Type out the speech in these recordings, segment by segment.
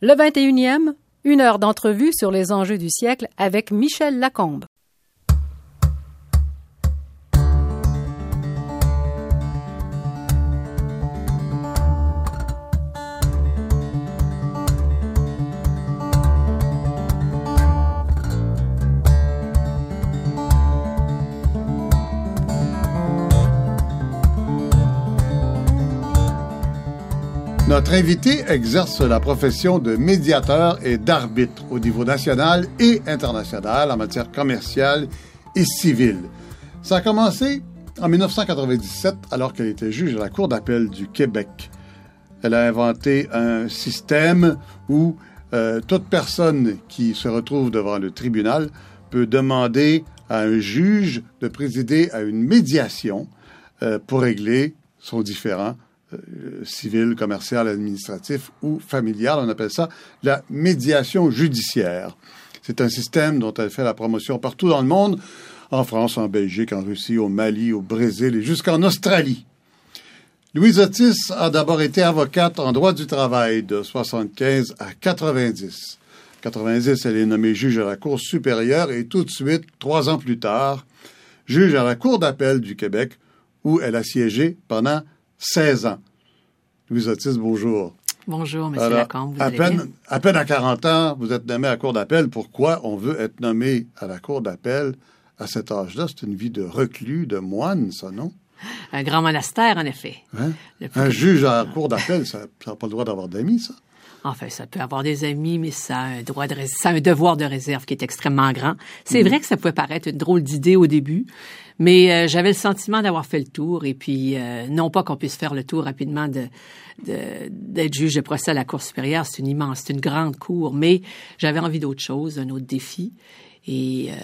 Le 21e, une heure d'entrevue sur les enjeux du siècle avec Michel Lacombe. Notre invité exerce la profession de médiateur et d'arbitre au niveau national et international en matière commerciale et civile. Ça a commencé en 1997 alors qu'elle était juge à la Cour d'appel du Québec. Elle a inventé un système où euh, toute personne qui se retrouve devant le tribunal peut demander à un juge de présider à une médiation euh, pour régler son différend euh, civil, commercial, administratif ou familial. On appelle ça la médiation judiciaire. C'est un système dont elle fait la promotion partout dans le monde, en France, en Belgique, en Russie, au Mali, au Brésil et jusqu'en Australie. Louise Otis a d'abord été avocate en droit du travail de 75 à 90. 90, elle est nommée juge à la Cour supérieure et tout de suite, trois ans plus tard, juge à la Cour d'appel du Québec où elle a siégé pendant 16 ans. Louise Otis, bonjour. Bonjour, M. Lacombe. à, peine, à peine à 40 ans, vous êtes nommé à la Cour d'appel. Pourquoi on veut être nommé à la Cour d'appel à cet âge-là? C'est une vie de reclus, de moine, ça, non? Un grand monastère, en effet. Hein? Un juge à la Cour d'appel, ça n'a pas le droit d'avoir d'amis, ça? Enfin, ça peut avoir des amis, mais ça a un, droit de, ça a un devoir de réserve qui est extrêmement grand. C'est mm. vrai que ça pouvait paraître une drôle d'idée au début, mais euh, j'avais le sentiment d'avoir fait le tour et puis euh, non pas qu'on puisse faire le tour rapidement de d'être juge de procès à la Cour supérieure, c'est une immense, c'est une grande cour, mais j'avais envie d'autre chose, un autre défi. Et euh,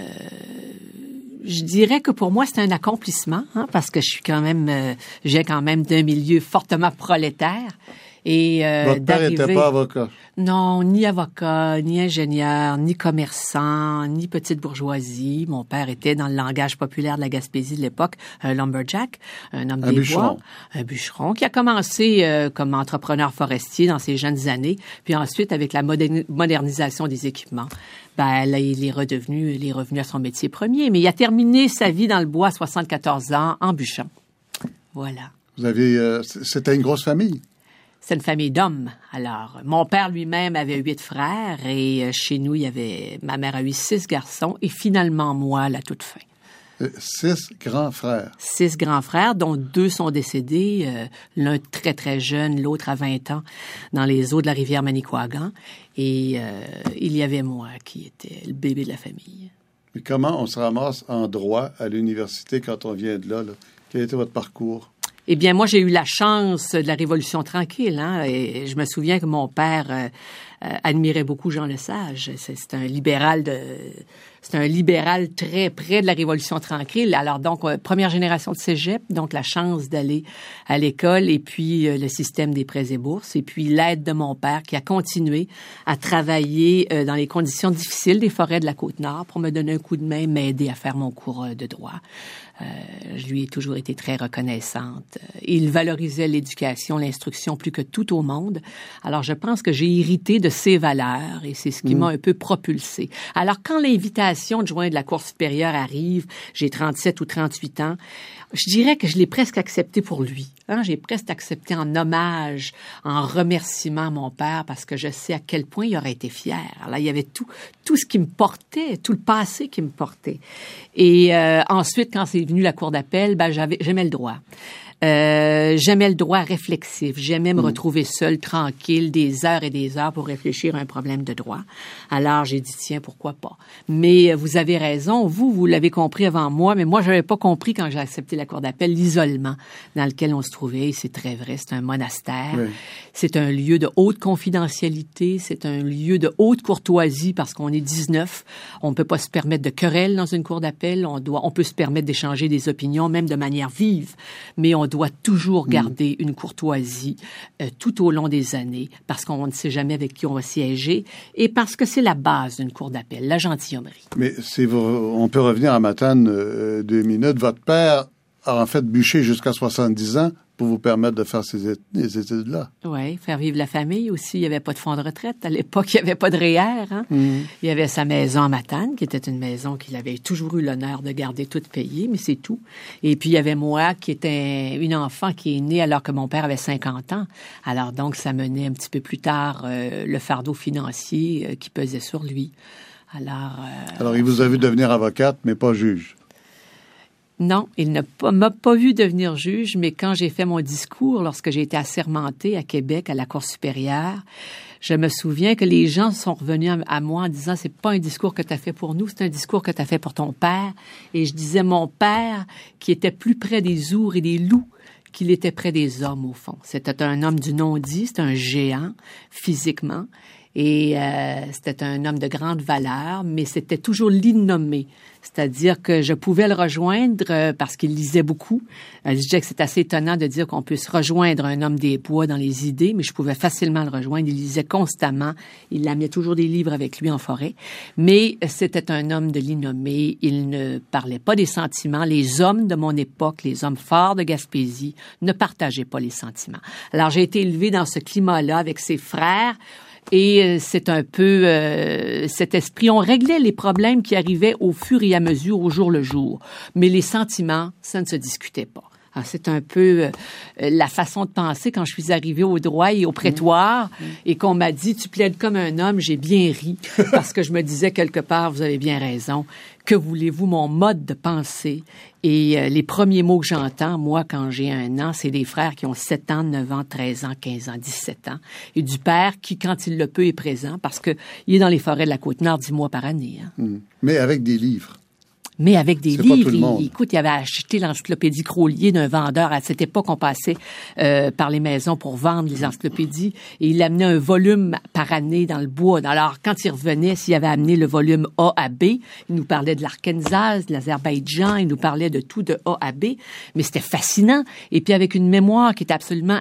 je dirais que pour moi, c'est un accomplissement, hein, parce que je suis quand même, j'ai quand même d'un milieu fortement prolétaire. Et euh, Votre père n'était pas avocat? Non, ni avocat, ni ingénieur, ni commerçant, ni petite bourgeoisie. Mon père était, dans le langage populaire de la Gaspésie de l'époque, un lumberjack, un homme des bûcheron. bois, un bûcheron, qui a commencé euh, comme entrepreneur forestier dans ses jeunes années, puis ensuite, avec la modernisation des équipements, ben, là, il est redevenu, il est revenu à son métier premier, mais il a terminé sa vie dans le bois à 74 ans en bûchant. Voilà. Vous avez, euh, c'était une grosse famille? C'est une famille d'hommes. Alors, mon père lui-même avait huit frères et euh, chez nous, il y avait, ma mère a eu six garçons et finalement moi la toute fin. Euh, six grands frères. Six grands frères, dont deux sont décédés, euh, l'un très très jeune, l'autre à 20 ans, dans les eaux de la rivière Manicouagan. Et il y avait moi qui était le bébé de la famille. Mais comment on se ramasse en droit à l'université quand on vient de là? là? Quel était votre parcours? Eh bien, moi, j'ai eu la chance de la Révolution tranquille. Hein, et je me souviens que mon père euh, euh, admirait beaucoup Jean Lesage. C'est un libéral de c'est un libéral très près de la Révolution tranquille. Alors donc euh, première génération de cégep, donc la chance d'aller à l'école et puis le système des prêts et bourses et puis l'aide de mon père qui a continué à travailler dans les conditions difficiles des forêts de la côte nord pour me donner un coup de main, m'aider à faire mon cours de droit. Euh, je lui ai toujours été très reconnaissante. Il valorisait l'éducation, l'instruction plus que tout au monde. Alors, je pense que j'ai hérité de ses valeurs et c'est ce qui mm. m'a un peu propulsé. Alors, quand l'invitation de joindre la Cour supérieure arrive, j'ai 37 ou 38 ans, je dirais que je l'ai presque accepté pour lui. Hein. J'ai presque accepté en hommage, en remerciement à mon père parce que je sais à quel point il aurait été fier. Là, il y avait tout, tout ce qui me portait, tout le passé qui me portait. Et euh, ensuite, quand c'est venu la cour d'appel, ben, j'avais, j'aimais le droit. Euh, j'aimais le droit réflexif. J'aimais me mm. retrouver seul, tranquille, des heures et des heures pour réfléchir à un problème de droit. Alors, j'ai dit, tiens, pourquoi pas? Mais euh, vous avez raison. Vous, vous l'avez compris avant moi, mais moi, je n'avais pas compris quand j'ai accepté la cour d'appel l'isolement dans lequel on se trouvait. C'est très vrai. C'est un monastère. C'est un lieu de haute confidentialité. C'est un lieu de haute courtoisie parce qu'on est 19. On ne peut pas se permettre de querelles dans une cour d'appel. On doit, on peut se permettre d'échanger des opinions, même de manière vive. Mais on doit toujours mm. garder une courtoisie euh, tout au long des années parce qu'on ne sait jamais avec qui on va siéger et parce que c'est la base d'une cour d'appel, la gentilhommerie. Mais c'est on peut revenir à Matane euh, deux minutes. Votre père a en fait bûché jusqu'à 70 ans pour vous permettre de faire ces, études-là. Oui, faire vivre la famille aussi. Il n'y avait pas de fonds de retraite. À l'époque, il n'y avait pas de REER. Hein? Mm. Il y avait sa maison à Matane, qui était une maison qu'il avait toujours eu l'honneur de garder toute payée, mais c'est tout. Et puis, il y avait moi, qui était une enfant qui est née alors que mon père avait 50 ans. Alors donc, ça menait un petit peu plus tard euh, le fardeau financier euh, qui pesait sur lui. Alors, euh, Alors, il vous a vu devenir avocate, mais pas juge. Non, il ne m'a pas vu devenir juge, mais quand j'ai fait mon discours, lorsque j'ai été assermentée à Québec, à la Cour supérieure, je me souviens que les gens sont revenus à moi en disant c'est pas un discours que tu as fait pour nous, c'est un discours que tu as fait pour ton père. Et je disais mon père qui était plus près des ours et des loups qu'il était près des hommes au fond. C'était un homme du non-dit, c'était un géant physiquement. Et euh, c'était un homme de grande valeur, mais c'était toujours l'innommé. C'est-à-dire que je pouvais le rejoindre euh, parce qu'il lisait beaucoup. Euh, je disais que c'est assez étonnant de dire qu'on puisse rejoindre un homme des bois dans les idées, mais je pouvais facilement le rejoindre. Il lisait constamment. Il amenait toujours des livres avec lui en forêt. Mais c'était un homme de l'innommé. Il ne parlait pas des sentiments. Les hommes de mon époque, les hommes forts de Gaspésie, ne partageaient pas les sentiments. Alors j'ai été élevé dans ce climat-là avec ses frères et euh, c'est un peu euh, cet esprit. On réglait les problèmes qui arrivaient au fur et à mesure, au jour le jour. Mais les sentiments, ça ne se discutait pas. Ah, c'est un peu euh, la façon de penser quand je suis arrivée au droit et au prétoire mmh. Mmh. et qu'on m'a dit tu plaides comme un homme, j'ai bien ri parce que je me disais quelque part vous avez bien raison. Que voulez-vous mon mode de pensée? Et euh, les premiers mots que j'entends moi quand j'ai un an, c'est des frères qui ont 7 ans, 9 ans, 13 ans, 15 ans, 17 ans et du père qui quand il le peut est présent parce que il est dans les forêts de la Côte-Nord 10 mois par année. Hein. Mmh. Mais avec des livres mais avec des livres. Il, écoute, il avait acheté l'encyclopédie Crolier d'un vendeur. À cette époque, on passait euh, par les maisons pour vendre les encyclopédies et il amenait un volume par année dans le bois. Alors, quand il revenait, s'il avait amené le volume A à B, il nous parlait de l'Arkansas, de l'Azerbaïdjan, il nous parlait de tout de A à B, mais c'était fascinant. Et puis avec une mémoire qui est absolument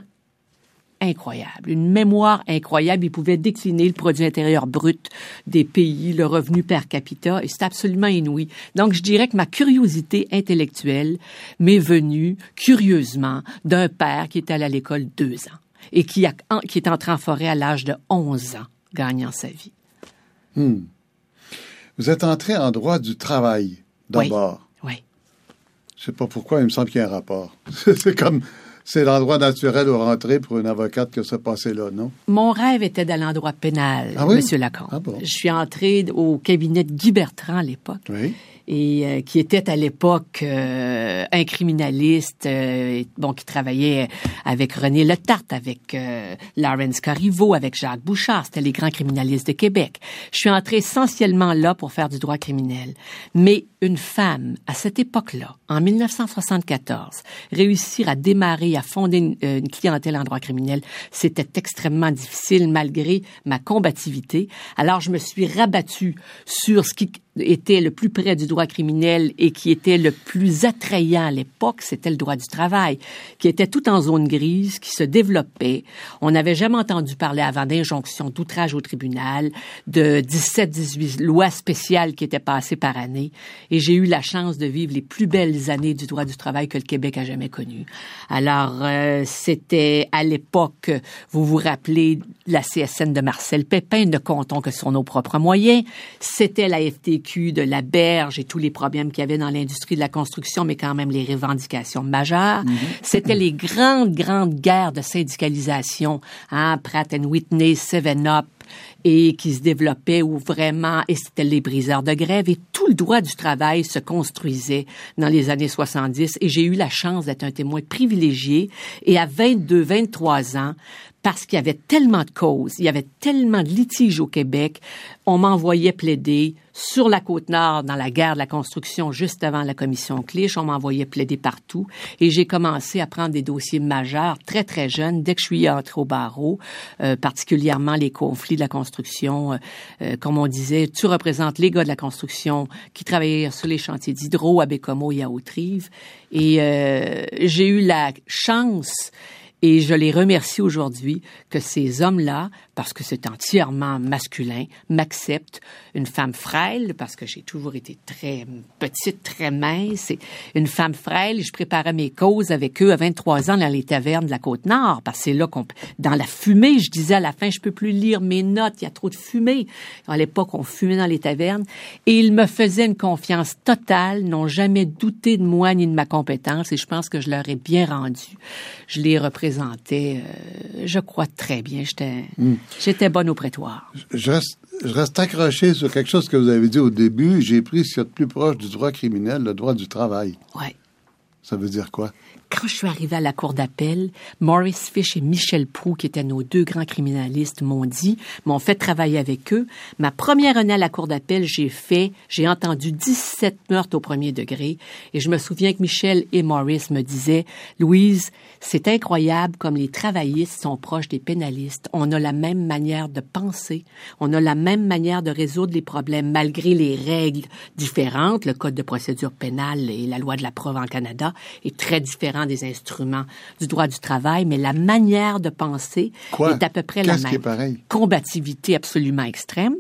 incroyable, une mémoire incroyable. Il pouvait décliner le produit intérieur brut des pays, le revenu per capita, et c'est absolument inouï. Donc, je dirais que ma curiosité intellectuelle m'est venue, curieusement, d'un père qui était allé à l'école deux ans et qui, a, qui est entré en forêt à l'âge de 11 ans, gagnant sa vie. Hmm. Vous êtes entré en droit du travail, d'abord. Oui. oui. Je sais pas pourquoi, il me semble qu'il y a un rapport. c'est comme c'est l'endroit naturel où rentrer pour une avocate que ça passait là, non? Mon rêve était d'aller en droit pénal, ah oui? Monsieur Lacombe. Ah Je suis entrée au cabinet de Guy Bertrand à l'époque. Oui et euh, qui était à l'époque euh, un criminaliste, euh, bon, qui travaillait avec René Letarte, avec Lawrence Corriveau, avec Jacques Bouchard. C'était les grands criminalistes de Québec. Je suis entrée essentiellement là pour faire du droit criminel. Mais une femme, à cette époque-là, en 1974, réussir à démarrer, à fonder une, une clientèle en droit criminel, c'était extrêmement difficile malgré ma combativité. Alors, je me suis rabattue sur ce qui était le plus près du droit criminel et qui était le plus attrayant à l'époque, c'était le droit du travail, qui était tout en zone grise, qui se développait. On n'avait jamais entendu parler avant d'injonction d'outrage au tribunal, de 17-18 lois spéciales qui étaient passées par année. Et j'ai eu la chance de vivre les plus belles années du droit du travail que le Québec a jamais connues. Alors, euh, c'était à l'époque, vous vous rappelez, la CSN de Marcel Pépin, ne comptons que sur nos propres moyens. C'était la FTQ de la berge et tous les problèmes qu'il y avait dans l'industrie de la construction, mais quand même les revendications majeures. Mhm. C'était les grandes, grandes guerres de syndicalisation, hein, Pratt Whitney, Seven Up, et qui se développait où vraiment, et c'était les briseurs de grève, et tout le droit du travail se construisait dans les années 70, et j'ai eu la chance d'être un témoin privilégié, et à 22, 23 ans, parce qu'il y avait tellement de causes, il y avait tellement de litiges au Québec, on m'envoyait plaider sur la côte nord dans la guerre de la construction juste avant la commission Clich, on m'envoyait plaider partout et j'ai commencé à prendre des dossiers majeurs très très jeune dès que je suis entrée au barreau, euh, particulièrement les conflits de la construction. Euh, euh, comme on disait, tu représentes les gars de la construction qui travaillaient sur les chantiers d'hydro à Bécomo et à Haute-Rive et j'ai eu la chance et je les remercie aujourd'hui que ces hommes-là, parce que c'est entièrement masculin, m'accepte. Une femme frêle, parce que j'ai toujours été très petite, très mince. Une femme frêle, je préparais mes causes avec eux à 23 ans dans les tavernes de la Côte-Nord, parce que c'est là qu'on... Dans la fumée, je disais à la fin, je peux plus lire mes notes, il y a trop de fumée. À l'époque, on fumait dans les tavernes. Et ils me faisaient une confiance totale, n'ont jamais douté de moi ni de ma compétence, et je pense que je leur ai bien rendu. Je les représentais, euh, je crois, très bien. J'étais... Hmm. J'étais bonne au prétoire. Je reste, je reste accroché sur quelque chose que vous avez dit au début. J'ai pris ce qui est plus proche du droit criminel, le droit du travail. Oui. Ça veut dire quoi? Quand je suis arrivée à la cour d'appel, Maurice Fish et Michel Prou, qui étaient nos deux grands criminalistes, m'ont dit, m'ont fait travailler avec eux. Ma première année à la cour d'appel, j'ai fait, j'ai entendu 17 meurtres au premier degré. Et je me souviens que Michel et Maurice me disaient, Louise, c'est incroyable comme les travaillistes sont proches des pénalistes. On a la même manière de penser. On a la même manière de résoudre les problèmes malgré les règles différentes. Le code de procédure pénale et la loi de la preuve en Canada est très différent des instruments du droit du travail, mais la manière de penser est à peu près la même. Combativité absolument extrême.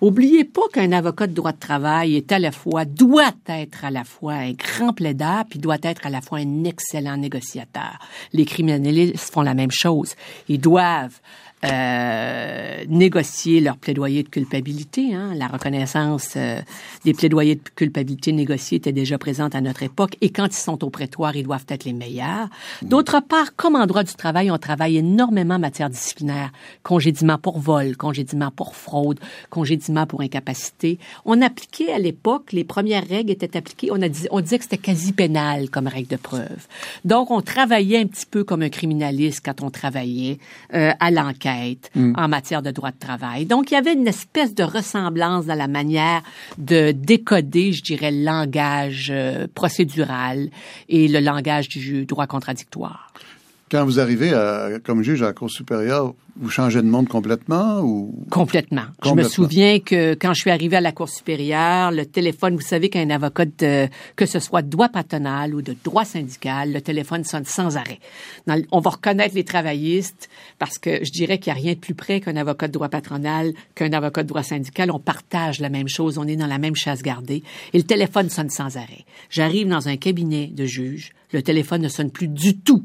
Oubliez pas qu'un avocat de droit de travail est à la fois, doit être à la fois un grand plaideur, puis doit être à la fois un excellent négociateur. Les criminalistes font la même chose. Ils doivent euh, négocier leur plaidoyer de culpabilité. Hein. La reconnaissance euh, des plaidoyers de culpabilité négociés était déjà présente à notre époque et quand ils sont au prétoire, ils doivent être les meilleurs. D'autre part, comme en droit du travail, on travaille énormément en matière disciplinaire. Congédiement pour vol, congédiement pour fraude, congédiement pour incapacité. On appliquait à l'époque, les premières règles étaient appliquées, on, a dit, on disait que c'était quasi pénal comme règle de preuve. Donc, on travaillait un petit peu comme un criminaliste quand on travaillait euh, à l'enquête Mm. en matière de droit de travail. Donc, il y avait une espèce de ressemblance dans la manière de décoder, je dirais, le langage euh, procédural et le langage du droit contradictoire. Quand vous arrivez comme juge à la Cour supérieure, vous changez de monde complètement ou? Complètement. Je me souviens que quand je suis arrivée à la Cour supérieure, le téléphone, vous savez qu'un avocat de, que ce soit de droit patronal ou de droit syndical, le téléphone sonne sans arrêt. on va reconnaître les travaillistes parce que je dirais qu'il n'y a rien de plus près qu'un avocat de droit patronal, qu'un avocat de droit syndical. On partage la même chose, on est dans la même chasse gardée et le téléphone sonne sans arrêt. J'arrive dans un cabinet de juge, le téléphone ne sonne plus du tout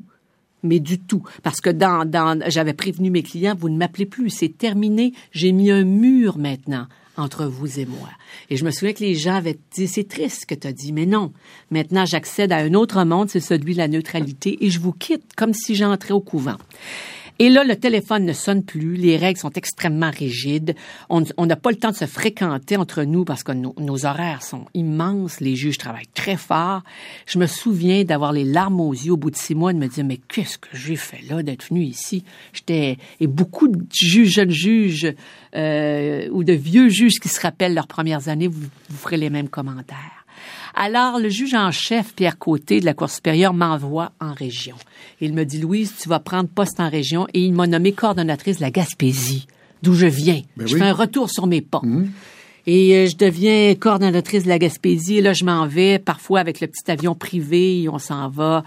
mais du tout. Parce que dans, dans j'avais prévenu mes clients, vous ne m'appelez plus, c'est terminé, j'ai mis un mur maintenant entre vous et moi. Et je me souviens que les gens avaient dit, c'est triste ce que tu as dit, mais non. Maintenant, j'accède à un autre monde, c'est celui de la neutralité, et je vous quitte comme si j'entrais au couvent. Et là, le téléphone ne sonne plus, les règles sont extrêmement rigides, on n'a pas le temps de se fréquenter entre nous parce que nos horaires sont immenses, les juges travaillent très fort. Je me souviens d'avoir les larmes aux yeux au bout de six mois, de me dire, mais qu'est-ce que j'ai fait là d'être venu ici? J'étais, et beaucoup de juges, jeunes juges, euh, ou de vieux juges qui se rappellent leurs premières années, vous, vous ferez les mêmes commentaires. Alors, le juge en chef, Pierre Côté, de la Cour supérieure, m'envoie en région. Il me dit, Louise, tu vas prendre poste en région, et il m'a nommé coordonnatrice de la Gaspésie, d'où je viens. Ben je fais un retour sur mes pas. Mhm. Et euh, je deviens coordonnatrice de la Gaspésie. Et là, je m'en vais parfois avec le petit avion privé. Et on s'en va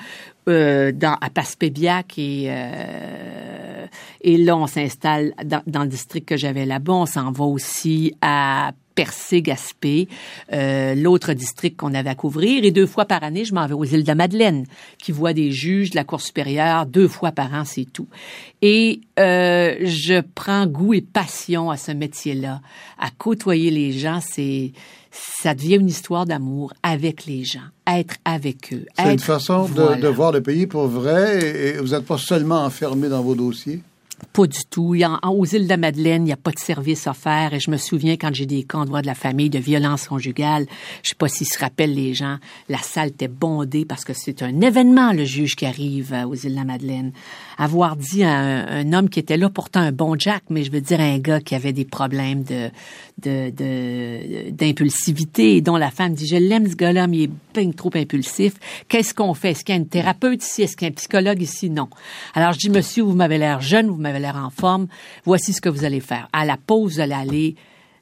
euh, dans, à Passepébiac et, euh, et là, on s'installe dans, dans, le district que j'avais là-bas. On s'en va aussi à Percé-Gaspé, euh, l'autre district qu'on avait à couvrir. Et deux fois par année, je m'en vais aux îles de la Madeleine, qui voient des juges de la Cour supérieure deux fois par an, c'est tout. Et euh, je prends goût et passion à ce métier-là. À côtoyer les gens, c'est ça devient une histoire d'amour avec les gens, être avec eux. C'est une façon de, de, voir le pays pour vrai et vous n'êtes pas seulement enfermé dans vos dossiers? Pas du tout. Il aux îles de la Madeleine, il n'y a pas de service offert. Et je me souviens quand j'ai des camps de droit de la famille, de violence conjugale, je sais pas s'ils se rappellent les gens, la salle était bondée parce que c'est un événement, le juge qui arrive euh, aux îles de la Madeleine. Avoir dit à un, homme qui était là, pourtant un bon Jack, mais je veux dire un gars qui avait des problèmes de, de, d'impulsivité et dont la femme dit, je l'aime ce gars-là, mais il est bien trop impulsif. Qu'est-ce qu'on fait? Est-ce qu'il y a une thérapeute ici? Est-ce qu'il y a un psychologue ici? Non. Alors je dis, monsieur, vous m'avez l'air jeune, vous m'avez l'air en forme. Voici ce que vous allez faire. À la pause, vous allez aller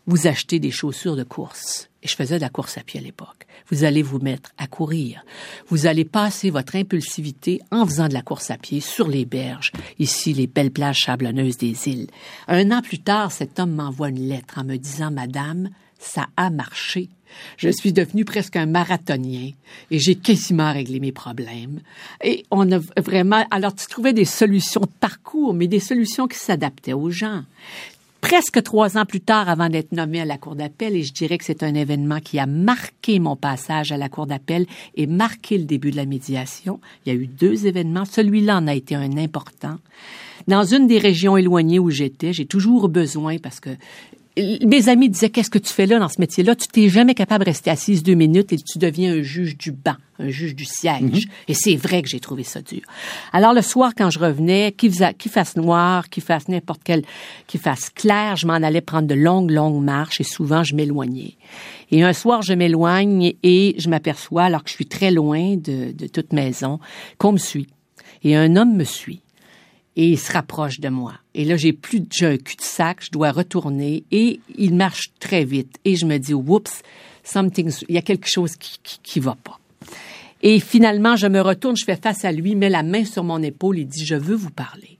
vous acheter des chaussures de course. et je faisais de la course à pied à l'époque. Vous allez vous mettre à courir. Vous allez passer votre impulsivité en faisant de la course à pied sur les berges, ici les belles plages sablonneuses des îles. Un an plus tard, cet homme m'envoie une lettre en me disant, Madame, ça a marché. Je suis devenu presque un marathonien et j'ai quasiment réglé mes problèmes. Et on a vraiment, alors tu trouvais des solutions de parcours, mais des solutions qui s'adaptaient aux gens presque trois ans plus tard avant d'être nommé à la Cour d'appel et je dirais que c'est un événement qui a marqué mon passage à la Cour d'appel et marqué le début de la médiation. Il y a eu deux événements. Celui-là en a été un important. Dans une des régions éloignées où j'étais, j'ai toujours besoin parce que mes amis disaient qu'est-ce que tu fais là dans ce métier-là? Tu t'es jamais capable de rester assise deux minutes et tu deviens un juge du banc, un juge du siège. Mhm. Et c'est vrai que j'ai trouvé ça dur. Alors le soir quand je revenais, qu'il fasse noir, qu'il fasse n'importe quel, qu'il fasse clair, je m'en allais prendre de longues longues marches et souvent je m'éloignais. Et un soir je m'éloigne et je m'aperçois alors que je suis très loin de, de toute maison qu'on me suit. Et un homme me suit et il se rapproche de moi. Et là, j'ai plus, j'ai un cul-de-sac, je dois retourner et il marche très vite. Et je me dis, oups, something, il y a quelque chose qui, qui, va pas. Et finalement, je me retourne, je fais face à lui, met la main sur mon épaule et dit, je veux vous parler.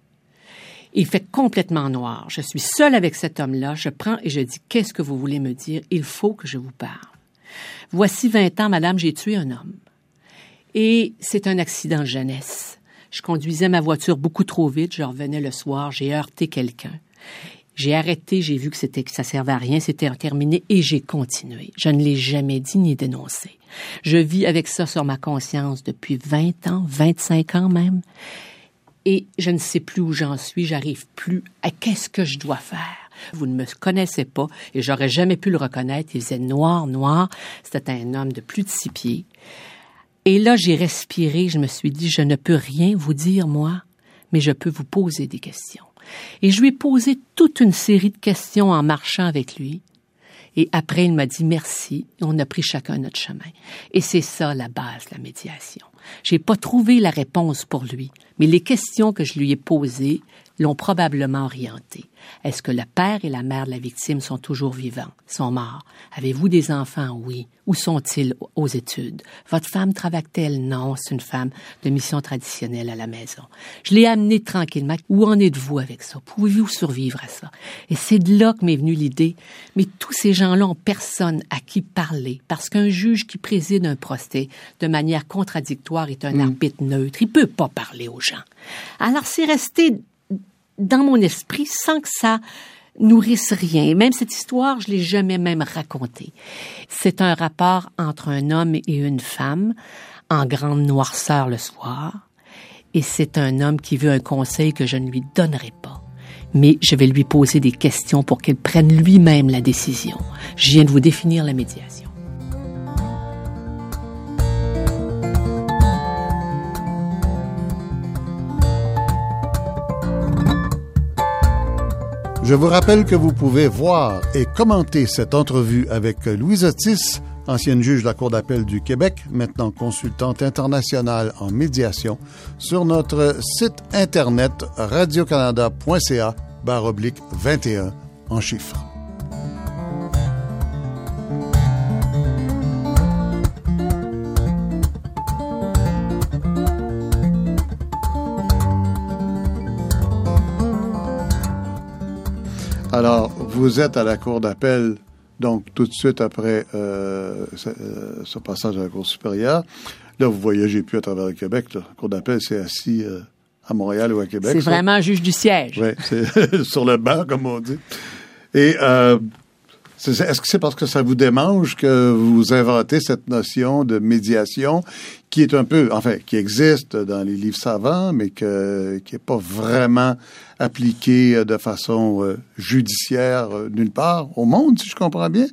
Il fait complètement noir. Je suis seule avec cet homme-là. Je prends et je dis, qu'est-ce que vous voulez me dire? Il faut que je vous parle. Voici 20 ans, madame, j'ai tué un homme. Et c'est un accident de jeunesse. Je conduisais ma voiture beaucoup trop vite. Je revenais le soir. J'ai heurté quelqu'un. J'ai arrêté, j'ai vu que c'était que ça servait à rien, c'était terminé et j'ai continué. Je ne l'ai jamais dit ni dénoncé. Je vis avec ça sur ma conscience depuis 20 ans, 25 ans même. Et je ne sais plus où j'en suis, j'arrive plus à qu'est-ce que je dois faire. Vous ne me connaissez pas et j'aurais jamais pu le reconnaître. Il faisait noir, noir. C'était un homme de plus de six pieds. Et là, j'ai respiré, je me suis dit, je ne peux rien vous dire, moi, mais je peux vous poser des questions. Et je lui ai posé toute une série de questions en marchant avec lui. Et après, il m'a dit merci. On a pris chacun notre chemin. Et c'est ça la base de la médiation. J'ai pas trouvé la réponse pour lui, mais les questions que je lui ai posées l'ont probablement orienté. Est-ce que le père et la mère de la victime sont toujours vivants, sont morts? Avez-vous des enfants? Oui. Où sont-ils aux études? Votre femme travaille-t-elle? Non, c'est une femme de mission traditionnelle à la maison. Je l'ai amené tranquillement. Où en êtes-vous avec ça? Pouvez-vous survivre à ça? Et c'est de là que m'est venue l'idée. Mais tous ces gens-là ont personne à qui parler parce qu'un juge qui préside un procès de manière contradictoire est un mm. arbitre neutre. Il peut pas parler aux gens. Alors c'est resté dans mon esprit sans que ça nourrisse rien. Et même cette histoire, je l'ai jamais même racontée. C'est un rapport entre un homme et une femme en grande noirceur le soir. Et c'est un homme qui veut un conseil que je ne lui donnerai pas. Mais je vais lui poser des questions pour qu'il prenne lui-même la décision. Je viens de vous définir la médiation. Je vous rappelle que vous pouvez voir et commenter cette entrevue avec Louise Otis, ancienne juge de la Cour d'appel du Québec, maintenant consultante internationale en médiation, sur notre site internet radiocanada.ca barre 21 en chiffres. Alors, vous êtes à la Cour d'appel, donc tout de suite après euh, euh, ce, passage à la Cour supérieure. Là, vous voyagez plus à travers le Québec. La Cour d'appel, c'est assis euh, à Montréal ou à Québec. C'est vraiment juge du siège. Oui, c'est sur le banc, comme on dit. Et est-ce que c'est parce que ça vous démange que vous inventez cette notion de médiation qui est un peu, enfin, qui existe dans les livres savants, mais que, qui n'est pas vraiment appliquée de façon euh, judiciaire euh, nulle part au monde, si je comprends bien?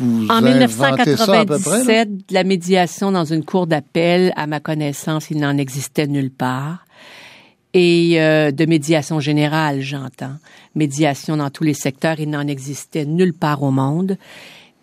Vous en 1997, la médiation dans une cour d'appel, à ma connaissance, il n'en existait nulle part et euh, de médiation générale, j'entends. Médiation dans tous les secteurs, il n'en existait nulle part au monde.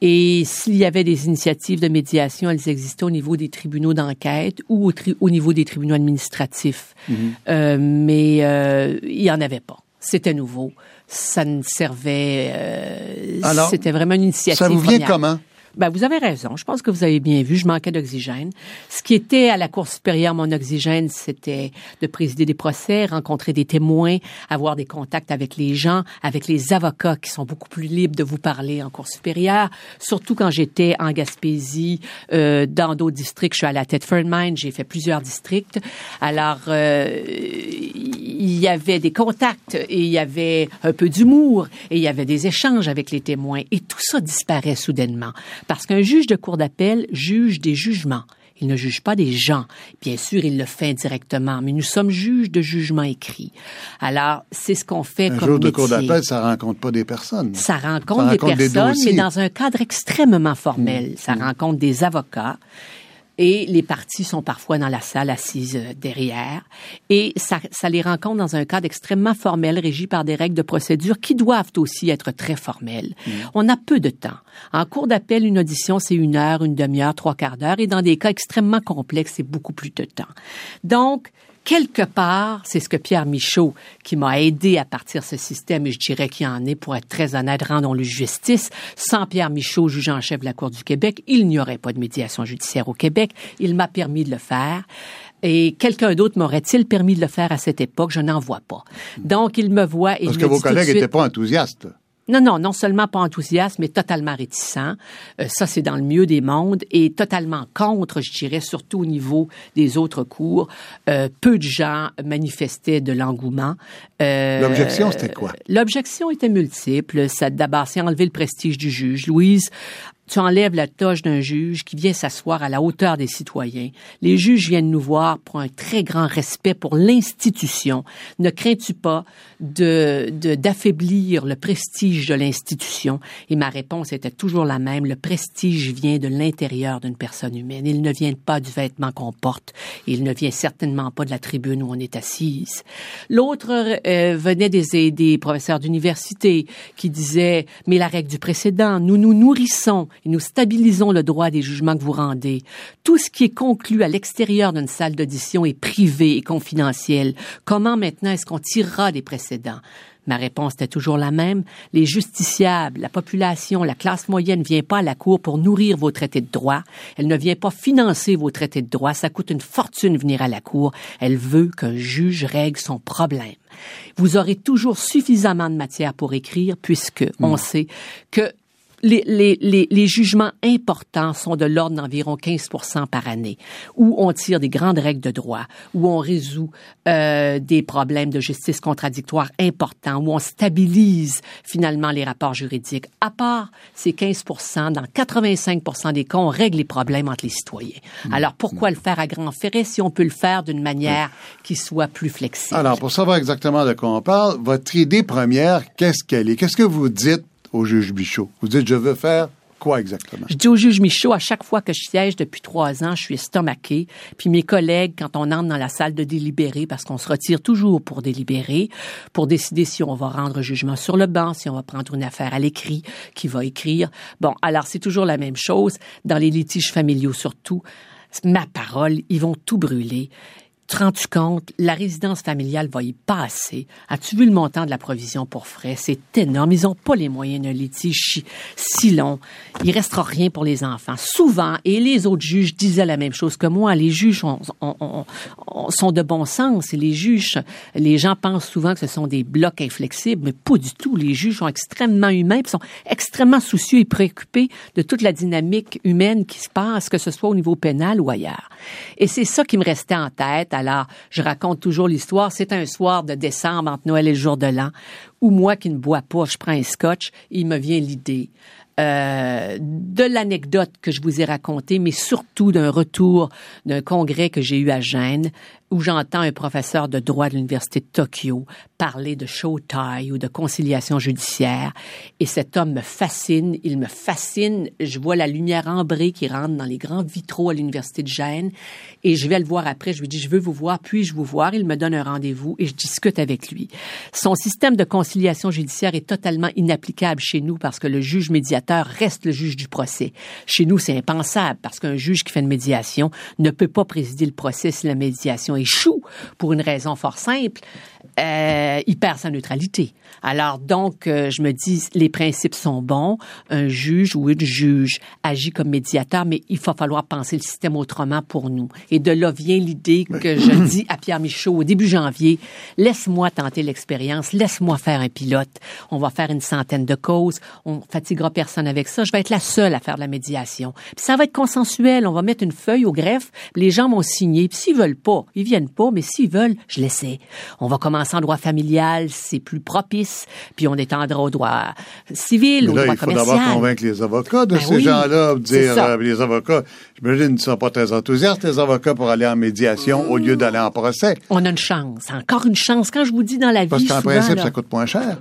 Et s'il y avait des initiatives de médiation, elles existaient au niveau des tribunaux d'enquête ou au, niveau des tribunaux administratifs. Mm-hmm. euh, mais euh, il n'y en avait pas. C'était nouveau. Ça ne servait... Euh, c'était vraiment une initiative. Ça vous vient comment? Ben, vous avez raison. Je pense que vous avez bien vu. Je manquais d'oxygène. Ce qui était à la Cour supérieure, mon oxygène, c'était de présider des procès, rencontrer des témoins, avoir des contacts avec les gens, avec les avocats qui sont beaucoup plus libres de vous parler en Cour supérieure. Surtout quand j'étais en Gaspésie, euh, dans d'autres districts. Je suis à la tête Mine. J'ai fait plusieurs districts. Alors, euh, il y avait des contacts et il y avait un peu d'humour et il y avait des échanges avec les témoins et tout ça disparaît soudainement parce qu'un juge de cour d'appel juge des jugements. Il ne juge pas des gens. Bien sûr, il le fait directement, mais nous sommes juges de jugements écrits. Alors, c'est ce qu'on fait un comme juge de métier. cour d'appel, ça rencontre pas des personnes. Ça rencontre Ça des rencontre des personnes, dossiers. mais dans un cadre extrêmement formel. Mmh. Ça rencontre des avocats. Et les parties sont parfois dans la salle assises euh, derrière. Et ça, ça les rencontre dans un cadre extrêmement formel, régi par des règles de procédure qui doivent aussi être très formelles. On a peu de temps. En cours d'appel, une audition, c'est une heure, une demi-heure, trois quarts d'heure. Et dans des cas extrêmement complexes, c'est beaucoup plus de temps. Donc, quelque part, c'est ce que Pierre Michaud, qui m'a aidé à partir ce système, et je dirais qu'il en est, pour être très honnête, rendons-le justice. Sans Pierre Michaud, juge en chef de la Cour du Québec, il n'y aurait pas de médiation judiciaire au Québec. Il m'a permis de le faire. Et quelqu'un d'autre m'aurait-il permis de le faire à cette époque? Je n'en vois pas. Donc, il me voit et Parce que me vos collègues n'étaient pas enthousiastes. Non, non, non seulement pas enthousiaste, mais totalement réticent. Euh, ça, c'est dans le mieux des mondes et totalement contre, je dirais, surtout au niveau des autres cours. Euh, peu de gens manifestaient de l'engouement. Euh, L'objection, c'était quoi? L'objection était multiple. Ça, d'abord, c'est enlever le prestige du juge. Louise, tu enlèves la toge d'un juge qui vient s'asseoir à la hauteur des citoyens. Les juges viennent nous voir pour un très grand respect pour l'institution. Ne crains-tu pas de, d'affaiblir le prestige de l'institution? Et ma réponse était toujours la même. Le prestige vient de l'intérieur d'une personne humaine. Il ne vient pas du vêtement qu'on porte. Il ne vient certainement pas de la tribune où on est assise. L'autre euh, venait des, des professeurs d'université qui disaient, mais la règle du précédent, nous nous nourrissons et nous stabilisons le droit des jugements que vous rendez. Tout ce qui est conclu à l'extérieur d'une salle d'audition est privé et confidentiel. Comment maintenant est-ce qu'on tirera des précédents? Ma réponse était toujours la même. Les justiciables, la population, la classe moyenne ne vient pas à la Cour pour nourrir vos traités de droit. Elle ne vient pas financer vos traités de droit. Ça coûte une fortune venir à la Cour. Elle veut qu'un juge règle son problème. Vous aurez toujours suffisamment de matière pour écrire puisque on sait que les, les, les, les jugements importants sont de l'ordre d'environ 15 par année, où on tire des grandes règles de droit, où on résout euh, des problèmes de justice contradictoire importants, où on stabilise finalement les rapports juridiques. À part ces 15 dans 85 des cas, on règle les problèmes entre les citoyens. Alors pourquoi le faire à grand ferret si on peut le faire d'une manière qui soit plus flexible? Alors, pour savoir exactement de quoi on parle, votre idée première, qu'est-ce qu'elle est? Qu'est-ce que vous dites au juge Bichot? Vous dites, je veux faire quoi exactement? Je dis au juge Michaud, à chaque fois que je siège depuis trois ans, je suis estomaqué. Puis mes collègues, quand on entre dans la salle de délibérer, parce qu'on se retire toujours pour délibérer, pour décider si on va rendre jugement sur le banc, si on va prendre une affaire à l'écrit, qui va écrire. Bon, alors c'est toujours la même chose. Dans les litiges familiaux surtout, ma parole, ils vont tout brûler. Te rends-tu compte, la résidence familiale va y passer. As-tu vu le montant de la provision pour frais? C'est énorme. Ils n'ont pas les moyens d'un litige si, long. Il restera rien pour les enfants. Souvent, et les autres juges disaient la même chose que moi, les juges ont- ont- ont- ont- sont de bon sens. Les juges, les gens pensent souvent que ce sont des blocs inflexibles, mais pas du tout. Les juges sont extrêmement humains, puis sont extrêmement soucieux et préoccupés de toute la dynamique humaine qui se passe, que ce soit au niveau pénal ou ailleurs. Et c'est ça qui me restait en tête. Alors, je raconte toujours l'histoire. C'est un soir de décembre entre Noël et le jour de l'an où moi qui ne bois pas, je prends un scotch et il me vient l'idée euh, de l'anecdote que je vous ai racontée, mais surtout d'un retour d'un congrès que j'ai eu à Gênes, où j'entends un professeur de droit de l'Université de Tokyo parler de show tie ou de conciliation judiciaire. Et cet homme me fascine, il me fascine. Je vois la lumière ambrée qui rentre dans les grands vitraux à l'Université de Gênes. Et je vais le voir après. Je lui dis, je veux vous voir, puis-je vous voir? Il me donne un rendez-vous et je discute avec lui. Son système de conciliation judiciaire est totalement inapplicable chez nous parce que le juge médiateur reste le juge du procès. Chez nous, c'est impensable parce qu'un juge qui fait une médiation ne peut pas présider le procès si la médiation échoue pour une raison fort simple. Euh, il perd sa neutralité. Alors donc, euh, je me dis, les principes sont bons. Un juge ou une juge agit comme médiateur, mais il va falloir penser le système autrement pour nous. Et de là vient l'idée que je dis à Pierre Michaud au début janvier, laisse-moi tenter l'expérience, laisse-moi faire un pilote. On va faire une centaine de causes, on fatiguera personne avec ça. Je vais être la seule à faire de la médiation. Puis ça va être consensuel. On va mettre une feuille au greffe, les gens vont signer. Puis s'ils veulent pas, ils viennent pas, mais s'ils veulent, je l'essaie. On va commencer en droit familial, c'est plus propice, puis on étendra au droit civil, Mais au là, droit il faut d'abord convaincre les avocats de Ben ces oui, gens-là, dire euh, les avocats, j'imagine ne sont pas très enthousiastes, les avocats, pour aller en médiation au lieu d'aller en procès. On a une chance, encore une chance. Quand je vous dis dans la Parce vie, qu'en souvent, principe, là, ça coûte moins cher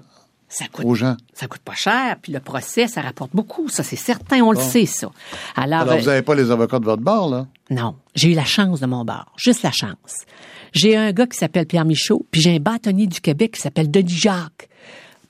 ça coûte aux gens. ça coûte pas cher, puis le procès, ça rapporte beaucoup. Ça, c'est certain, on le sait, ça. Alors, Alors, euh, vous n'avez pas les avocats de votre bord, là? non, j'ai eu la chance de mon bar, juste la chance. J'ai un gars qui s'appelle Pierre Michaud, puis j'ai un bâtonnier du Québec qui s'appelle Denis Jacques.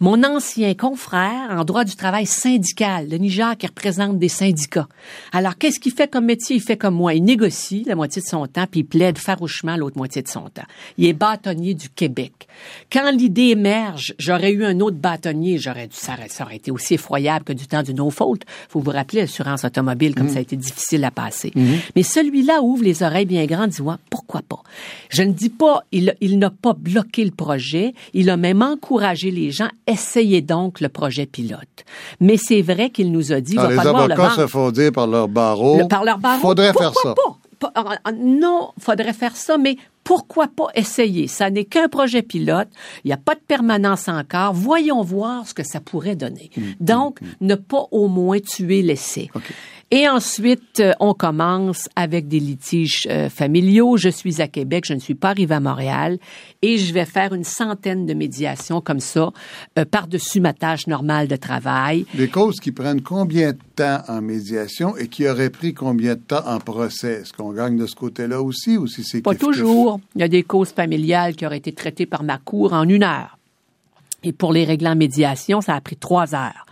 Mon ancien confrère en droit du travail syndical, Denis Jacques, qui représente des syndicats. Alors, qu'est-ce qu'il fait comme métier? Il fait comme moi. Il négocie la moitié de son temps, puis il plaide farouchement l'autre moitié de son temps. Il est bâtonnier du Québec. Quand l'idée émerge, j'aurais eu un autre bâtonnier, j'aurais dû, ça aurait, été aussi effroyable que du temps du no-fault. Faut vous rappeler l'assurance automobile, comme ça a été difficile à passer. Mais celui-là ouvre les oreilles bien grandes, dit, ouais, pourquoi pas? Je ne dis pas, il, il n'a pas bloqué le projet, il a même encouragé les gens, essayez donc le projet pilote. Mais c'est vrai qu'il nous a dit, il Alors, va les falloir le avocats vendre. se font dire par leur barreau. Le- par leur barreau. Faudrait pourquoi faire ça. Pas? Pas- euh, euh, Non, faudrait faire ça, mais pourquoi pas essayer? Ça n'est qu'un projet pilote. Il n'y a pas de permanence encore. Voyons voir ce que ça pourrait donner. Hum, Donc, ne pas au moins tuer l'essai. Et ensuite, euh, on commence avec des litiges euh, familiaux. Je suis à Québec, je ne suis pas arrivée à Montréal et je vais faire une centaine de médiations comme ça, euh, par-dessus ma tâche normale de travail. Des causes qui prennent combien de temps en médiation et qui auraient pris combien de temps en procès? Est-ce qu'on gagne de ce côté-là aussi ou si c'est Pas kiff-kiff? Il y a des causes familiales qui auraient été traitées par ma cour en une heure. Et pour les règles en médiation, ça a pris trois heures.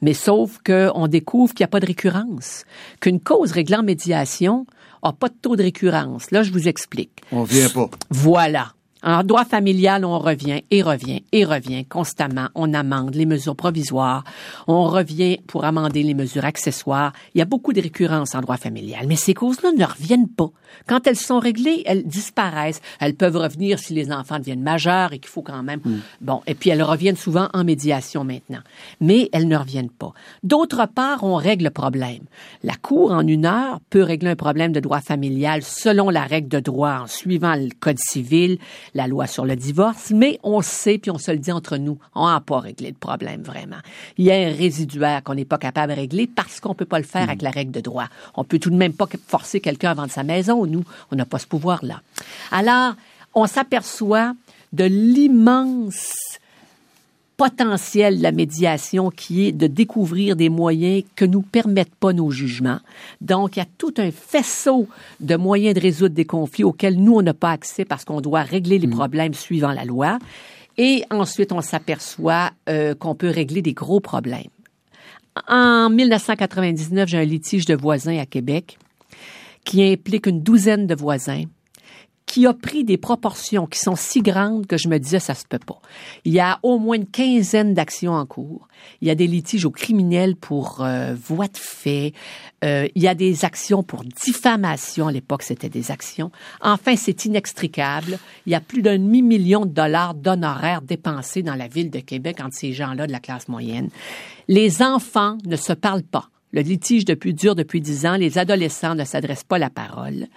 Mais sauf qu'on découvre qu'il n'y a pas de récurrence. Qu'une cause réglée en médiation n'a pas de taux de récurrence. Là, je vous explique. On vient pas. Voilà. En droit familial, on revient et revient et revient constamment. On amende les mesures provisoires. On revient pour amender les mesures accessoires. Il y a beaucoup de récurrences en droit familial. Mais ces causes-là ne reviennent pas. Quand elles sont réglées, elles disparaissent. Elles peuvent revenir si les enfants deviennent majeurs et qu'il faut quand même... Bon, et puis elles reviennent souvent en médiation maintenant. Mais elles ne reviennent pas. D'autre part, on règle le problème. La Cour, en une heure, peut régler un problème de droit familial selon la règle de droit, en suivant le Code civil, la loi sur le divorce, mais on sait, puis on se le dit entre nous, on n'a pas réglé le problème vraiment. Il y a un résiduaire qu'on n'est pas capable de régler parce qu'on peut pas le faire avec la règle de droit. On peut tout de même pas forcer quelqu'un à vendre sa maison, nous, on n'a pas ce pouvoir-là. Alors, on s'aperçoit de l'immense potentiel de la médiation qui est de découvrir des moyens que nous permettent pas nos jugements. Donc, il y a tout un faisceau de moyens de résoudre des conflits auxquels nous, on n'a pas accès parce qu'on doit régler les problèmes suivant la loi. Et ensuite, on s'aperçoit euh, qu'on peut régler des gros problèmes. En 1999, j'ai un litige de voisins à Québec qui implique une douzaine de voisins qui a pris des proportions qui sont si grandes que je me disais ça se peut pas. Il y a au moins une quinzaine d'actions en cours. Il y a des litiges au criminel pour euh, voie de fait. Euh, il y a des actions pour diffamation. À l'époque, c'était des actions. Enfin, c'est inextricable. Il y a plus d'un demi-million de dollars d'honoraires dépensés dans la ville de Québec entre ces gens-là de la classe moyenne. Les enfants ne se parlent pas. Le litige depuis dure depuis dix ans. Les adolescents ne s'adressent pas la parole.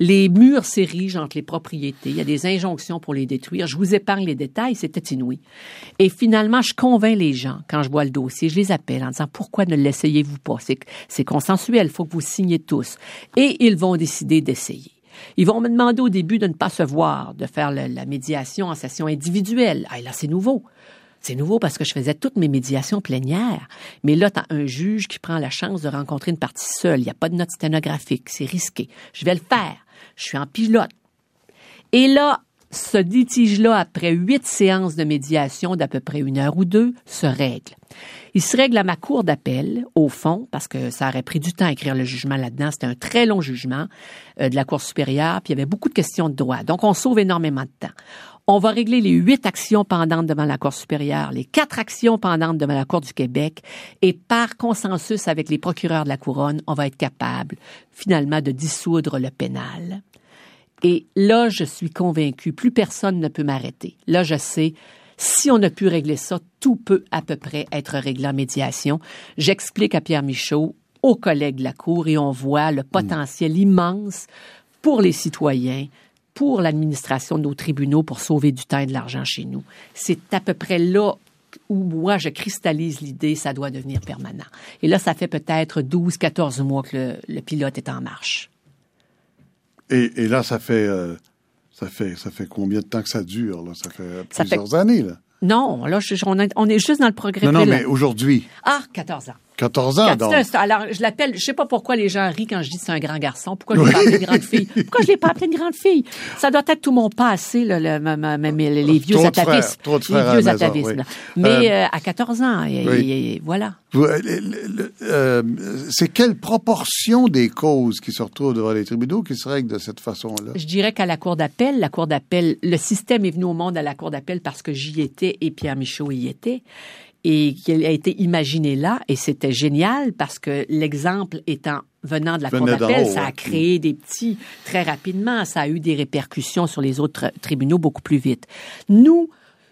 Les murs s'érigent entre les propriétés. Il y a des injonctions pour les détruire. Je vous épargne les détails, c'était inouï. Et finalement, je convainc les gens quand je vois le dossier. Je les appelle en disant pourquoi ne l'essayez-vous pas? C'est, consensuel. Il faut que vous signiez tous. Et ils vont décider d'essayer. Ils vont me demander au début de ne pas se voir, de faire le- la médiation en session individuelle. Ah, là, c'est nouveau. C'est nouveau parce que je faisais toutes mes médiations plénières. Mais là, tu as un juge qui prend la chance de rencontrer une partie seule. Il n'y a pas de note sténographique. C'est risqué. Je vais le faire. Je suis en pilote. Et là, ce litige-là, après huit séances de médiation d'à peu près une heure ou deux, se règle. Il se règle à ma cour d'appel, au fond, parce que ça aurait pris du temps à écrire le jugement là-dedans. C'était un très long jugement euh, de la Cour supérieure, puis il y avait beaucoup de questions de droit. Donc, on sauve énormément de temps. On va régler les huit actions pendantes devant la Cour supérieure, les quatre actions pendantes devant la Cour du Québec, et par consensus avec les procureurs de la Couronne, on va être capable finalement de dissoudre le pénal. Et là, je suis convaincu, plus personne ne peut m'arrêter. Là, je sais, si on a pu régler ça, tout peut à peu près être réglé en médiation. J'explique à Pierre Michaud, aux collègues de la Cour, et on voit le potentiel immense pour les citoyens, pour l'administration de nos tribunaux pour sauver du temps et de l'argent chez nous. C'est à peu près là où moi je cristallise l'idée, ça doit devenir permanent. Et là, ça fait peut-être 12, 14 mois que le, le pilote est en marche. Et, et là, ça fait, euh, ça fait, ça fait combien de temps que ça dure? Là? Ça fait plusieurs années. Là. Non, là, je, on, est, on, est, juste dans le progrès. Non, non, mais aujourd'hui. Ah, 14 ans. 14 ans, donc. Alors, je l'appelle, je sais pas pourquoi les gens rient quand je dis c'est un grand garçon. Pourquoi je l'ai pas appelé une grande fille? Pourquoi je l'ai pas appelé une grande fille? Ça doit être tout mon passé, là, le, le, les vieux atavismes. les vieux atavismes. Mais euh, à 14 ans, et, et, voilà. Euh, euh, c'est quelle proportion des causes qui se retrouvent devant les tribunaux qui se règlent de cette façon-là? Je dirais qu'à la Cour d'appel, la Cour d'appel, le système est venu au monde à la Cour d'appel parce que j'y étais et Pierre Michaud y était et qui a été imaginé là, et c'était génial parce que l'exemple étant venant de la Cour d'appel, ça a créé des petits très rapidement, ça a eu des répercussions sur les autres tribunaux beaucoup plus vite. Nous,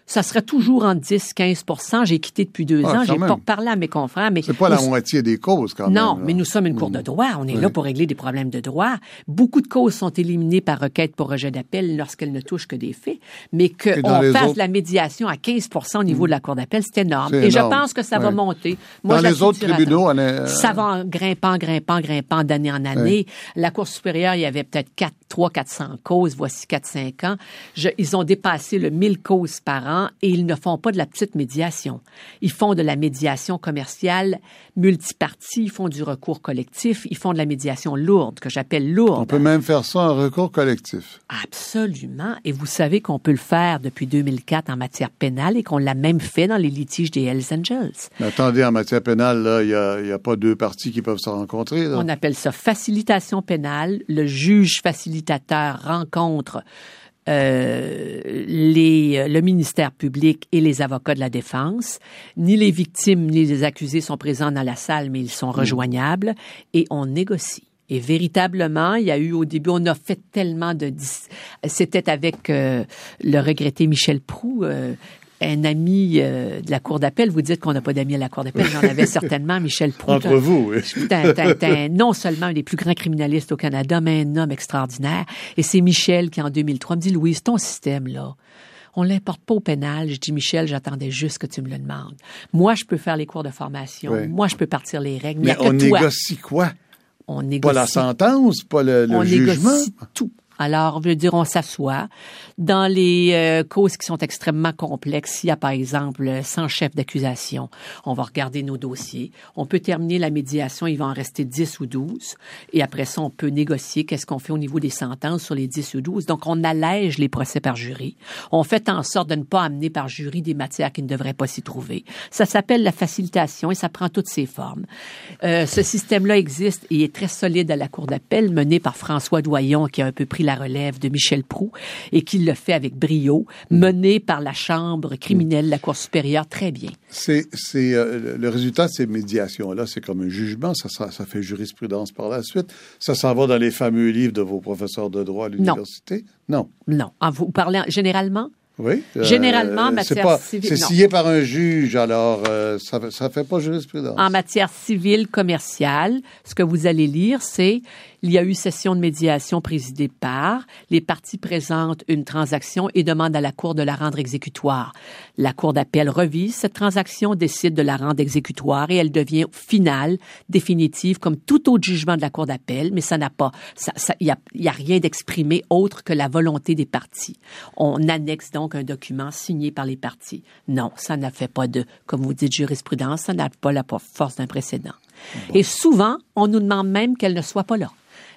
ça serait toujours en 10-15% J'ai quitté depuis deux ah, ans. J'ai pas parlé à mes confrères. mais C'est pas la moitié des causes, quand même. Non, mais nous sommes une cour de droit. On est là pour régler des problèmes de droit. Beaucoup de causes sont éliminées par requête pour rejet d'appel lorsqu'elles ne touchent que des faits. Mais qu'on fasse la médiation à 15% au niveau de la cour d'appel, c'est énorme. Et je pense que ça va monter. Moi, dans les autres tribunaux, on est... Ça va en grimpant, grimpant, grimpant d'année en année. La Cour supérieure, il y avait peut-être 4, 3, 400 causes. Voici 4-5 ans. Je, ils ont dépassé le 1000 causes par an et ils ne font pas de la petite médiation. Ils font de la médiation commerciale multipartie, ils font du recours collectif, ils font de la médiation lourde, que j'appelle lourde. On peut même faire ça en recours collectif. Absolument. Et vous savez qu'on peut le faire depuis 2004 en matière pénale et qu'on l'a même fait dans les litiges des Hells Angels. Mais attendez, en matière pénale, là, il n'y a, a, pas deux parties qui peuvent se rencontrer. On appelle ça facilitation pénale. Le juge facilitateur rencontre euh, les, le ministère public et les avocats de la défense. Ni les victimes ni les accusés sont présents dans la salle, mais ils sont mm. rejoignables et on négocie. Et véritablement, il y a eu au début, on a fait tellement de... C'était avec euh, le regretté Michel Prou, euh, un ami euh, de la Cour d'appel, vous dites qu'on n'a pas d'amis à la Cour d'appel, j'en avais certainement, Michel Proulx. Entre vous, oui. T'es non seulement un des plus grands criminalistes au Canada, mais un homme extraordinaire. Et c'est Michel qui, en 2003, me dit, Louise, ton système, là, on l'importe pas au pénal. Je dis, Michel, j'attendais juste que tu me le demandes. Moi, je peux faire les cours de formation. Moi, je peux partir les règles. Mais, on négocie quoi? On négocie. Pas la sentence, pas le, le on jugement? négocie tout. Alors, je veux dire, on s'assoit. Dans les euh, causes qui sont extrêmement complexes, il y a par exemple 100 chefs d'accusation. On va regarder nos dossiers. On peut terminer la médiation, il va en rester 10 ou 12. Et après ça, on peut négocier qu'est-ce qu'on fait au niveau des sentences sur les 10 ou 12. Donc, on allège les procès par jury. On fait en sorte de ne pas amener par jury des matières qui ne devraient pas s'y trouver. Ça s'appelle la facilitation et ça prend toutes ses formes. Euh, ce système-là existe et est très solide à la Cour d'appel, mené par François Doyon, qui a un peu pris la relève de Michel Prou et qui le fait avec brio, mené par la Chambre criminelle de la Cour supérieure très bien. C'est euh, le résultat de ces médiations-là, c'est comme un jugement, ça, ça, fait jurisprudence par la suite. Ça s'en va dans les fameux livres de vos professeurs de droit à l'université? Non. Non. En vous parlez généralement? Oui. Euh, Généralement, en matière civile. C'est signé par un juge, alors euh, ça ne fait pas jurisprudence. En matière civile commerciale, ce que vous allez lire, c'est il y a eu session de médiation présidée par, les parties présentent une transaction et demandent à la Cour de la rendre exécutoire. La Cour d'appel revise cette transaction, décide de la rendre exécutoire et elle devient finale, définitive, comme tout autre jugement de la Cour d'appel, mais ça n'a pas, il n'y a, y a rien d'exprimé autre que la volonté des parties. On annexe donc un document signé par les parties. Non, ça n'a fait pas de, comme vous dites, jurisprudence, ça n'a pas la force d'un précédent. Et souvent, on nous demande même qu'elle ne soit pas là.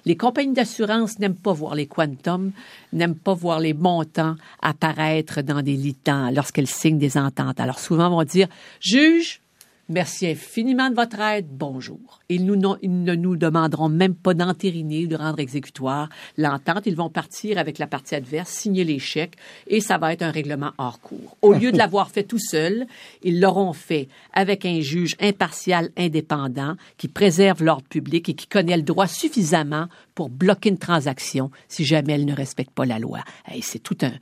Les compagnies d'assurance n'aiment pas voir les quantums, n'aiment pas voir les montants apparaître dans des litans lorsqu'elles signent des ententes. Alors souvent, on va dire, juge, Merci infiniment de votre aide. Bonjour. Ils, nous, ne nous demanderont même pas d'entériner de rendre exécutoire l'entente. Ils vont partir avec la partie adverse, signer les chèques et ça va être un règlement hors cours. Au lieu de l'avoir fait tout seul, ils l'auront fait avec un juge impartial, indépendant, qui préserve l'ordre public et qui connaît le droit suffisamment pour bloquer une transaction si jamais elle ne respecte pas la loi. C'est tout un,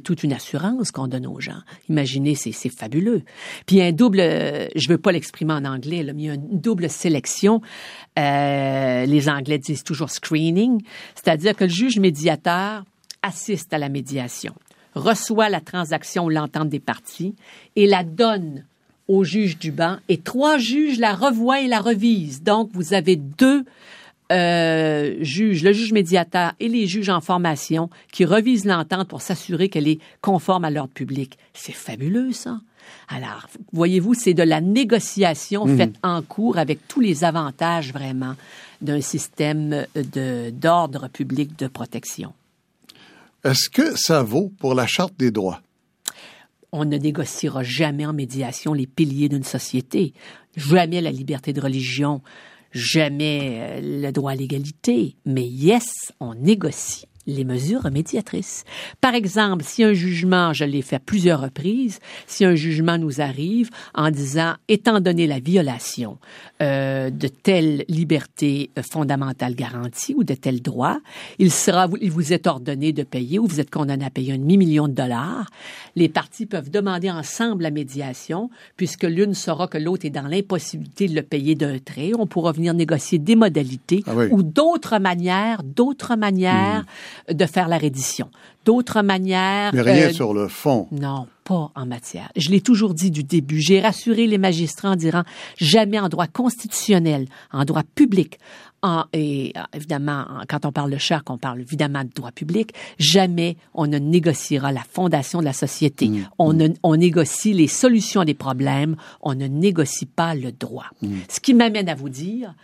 toute une assurance qu'on donne aux gens. Imaginez, c'est, c'est fabuleux. Puis un double, euh, je veux pas l'exprimer en anglais, il y a une double sélection. Euh, les Anglais disent toujours screening, c'est-à-dire que le juge médiateur assiste à la médiation, reçoit la transaction ou l'entente des parties et la donne au juge du banc et trois juges la revoient et la revisent. Donc, vous avez deux euh, juges, le juge médiateur et les juges en formation qui revisent l'entente pour s'assurer qu'elle est conforme à l'ordre public. C'est fabuleux, ça. Alors, voyez-vous, c'est de la négociation faite en cours avec tous les avantages vraiment d'un système de, d'ordre public de protection. Est-ce que ça vaut pour la Charte des droits? on ne négociera jamais en médiation les piliers d'une société. Jamais la liberté de religion, jamais euh, le droit à l'égalité. Mais yes, on négocie les mesures médiatrices. Par exemple, si un jugement, je l'ai fait à plusieurs reprises, si un jugement nous arrive en disant, étant donné la violation euh, de telle liberté fondamentale garantie ou de tel droit, il sera, il vous est ordonné de payer ou vous êtes condamné à payer un demi-million de dollars. Les parties peuvent demander ensemble la médiation, puisque l'une saura que l'autre est dans l'impossibilité de le payer d'un trait. On pourra venir négocier des modalités Ah oui. ou d'autres manières, d'autres manières de faire la reddition, d'autres manières. Mais rien euh, sur le fond. non, pas en matière. Je l'ai toujours dit du début. J'ai rassuré les magistrats en disant jamais en droit constitutionnel, en droit public, en, et euh, évidemment, en- quand on parle de charte, on parle évidemment de droit public, jamais on ne négociera la fondation de la société. On, ne, on négocie les solutions des problèmes, on ne négocie pas le droit. Ce qui m'amène à vous dire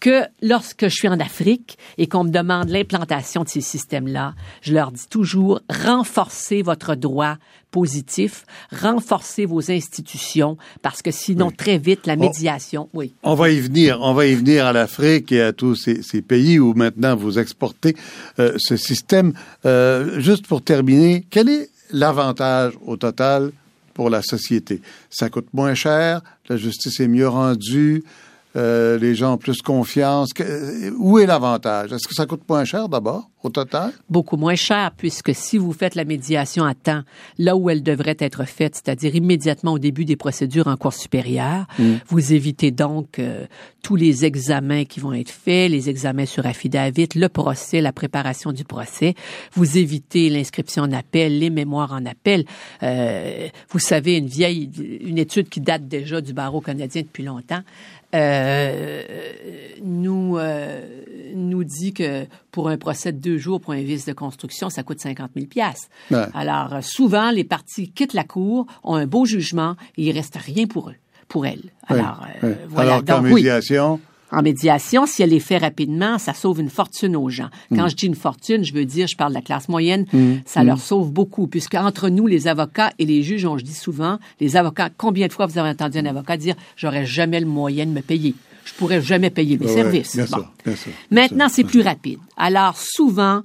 que lorsque je suis en Afrique et qu'on me demande l'implantation de ces systèmes-là, je leur dis toujours renforcez votre droit positif, renforcez vos institutions, parce que sinon, très vite, la médiation, oui. On va y venir, on va y venir à l'Afrique et à tous ces, ces pays où maintenant vous exportez euh, ce système. Euh, juste pour terminer, quel est l'avantage au total pour la société? Ça coûte moins cher, la justice est mieux rendue, les gens plus confiance. Euh, où est l'avantage? Est-ce que ça coûte moins cher d'abord? Au total? Beaucoup moins cher, puisque si vous faites la médiation à temps, là où elle devrait être faite, c'est-à-dire immédiatement au début des procédures en cours supérieur, vous évitez donc euh, tous les examens qui vont être faits, les examens sur affidavit, le procès, la préparation du procès. Vous évitez l'inscription en appel, les mémoires en appel. Euh, vous savez, une vieille, une étude qui date déjà du barreau canadien depuis longtemps, euh, nous euh, nous dit que pour un procès de deux jours pour un vice de construction, ça coûte 50 000 piastres. Ouais. Alors euh, souvent, les parties quittent la cour, ont un beau jugement et il reste rien pour eux, pour elles. Alors Oui, euh, oui. voilà. Alors oui. médiation, En médiation, si elle est faite rapidement, ça sauve une fortune aux gens. Quand je dis une fortune, je veux dire, je parle de la classe moyenne, ça leur sauve beaucoup, puisque entre nous, les avocats et les juges, on je dis souvent, les avocats, combien de fois vous avez entendu un avocat dire, j'aurais jamais le moyen de me payer? Je pourrais jamais payer mes Ouais, services. bien Bon. sûr, bien sûr, bien Maintenant, c'est plus rapide. Alors, souvent,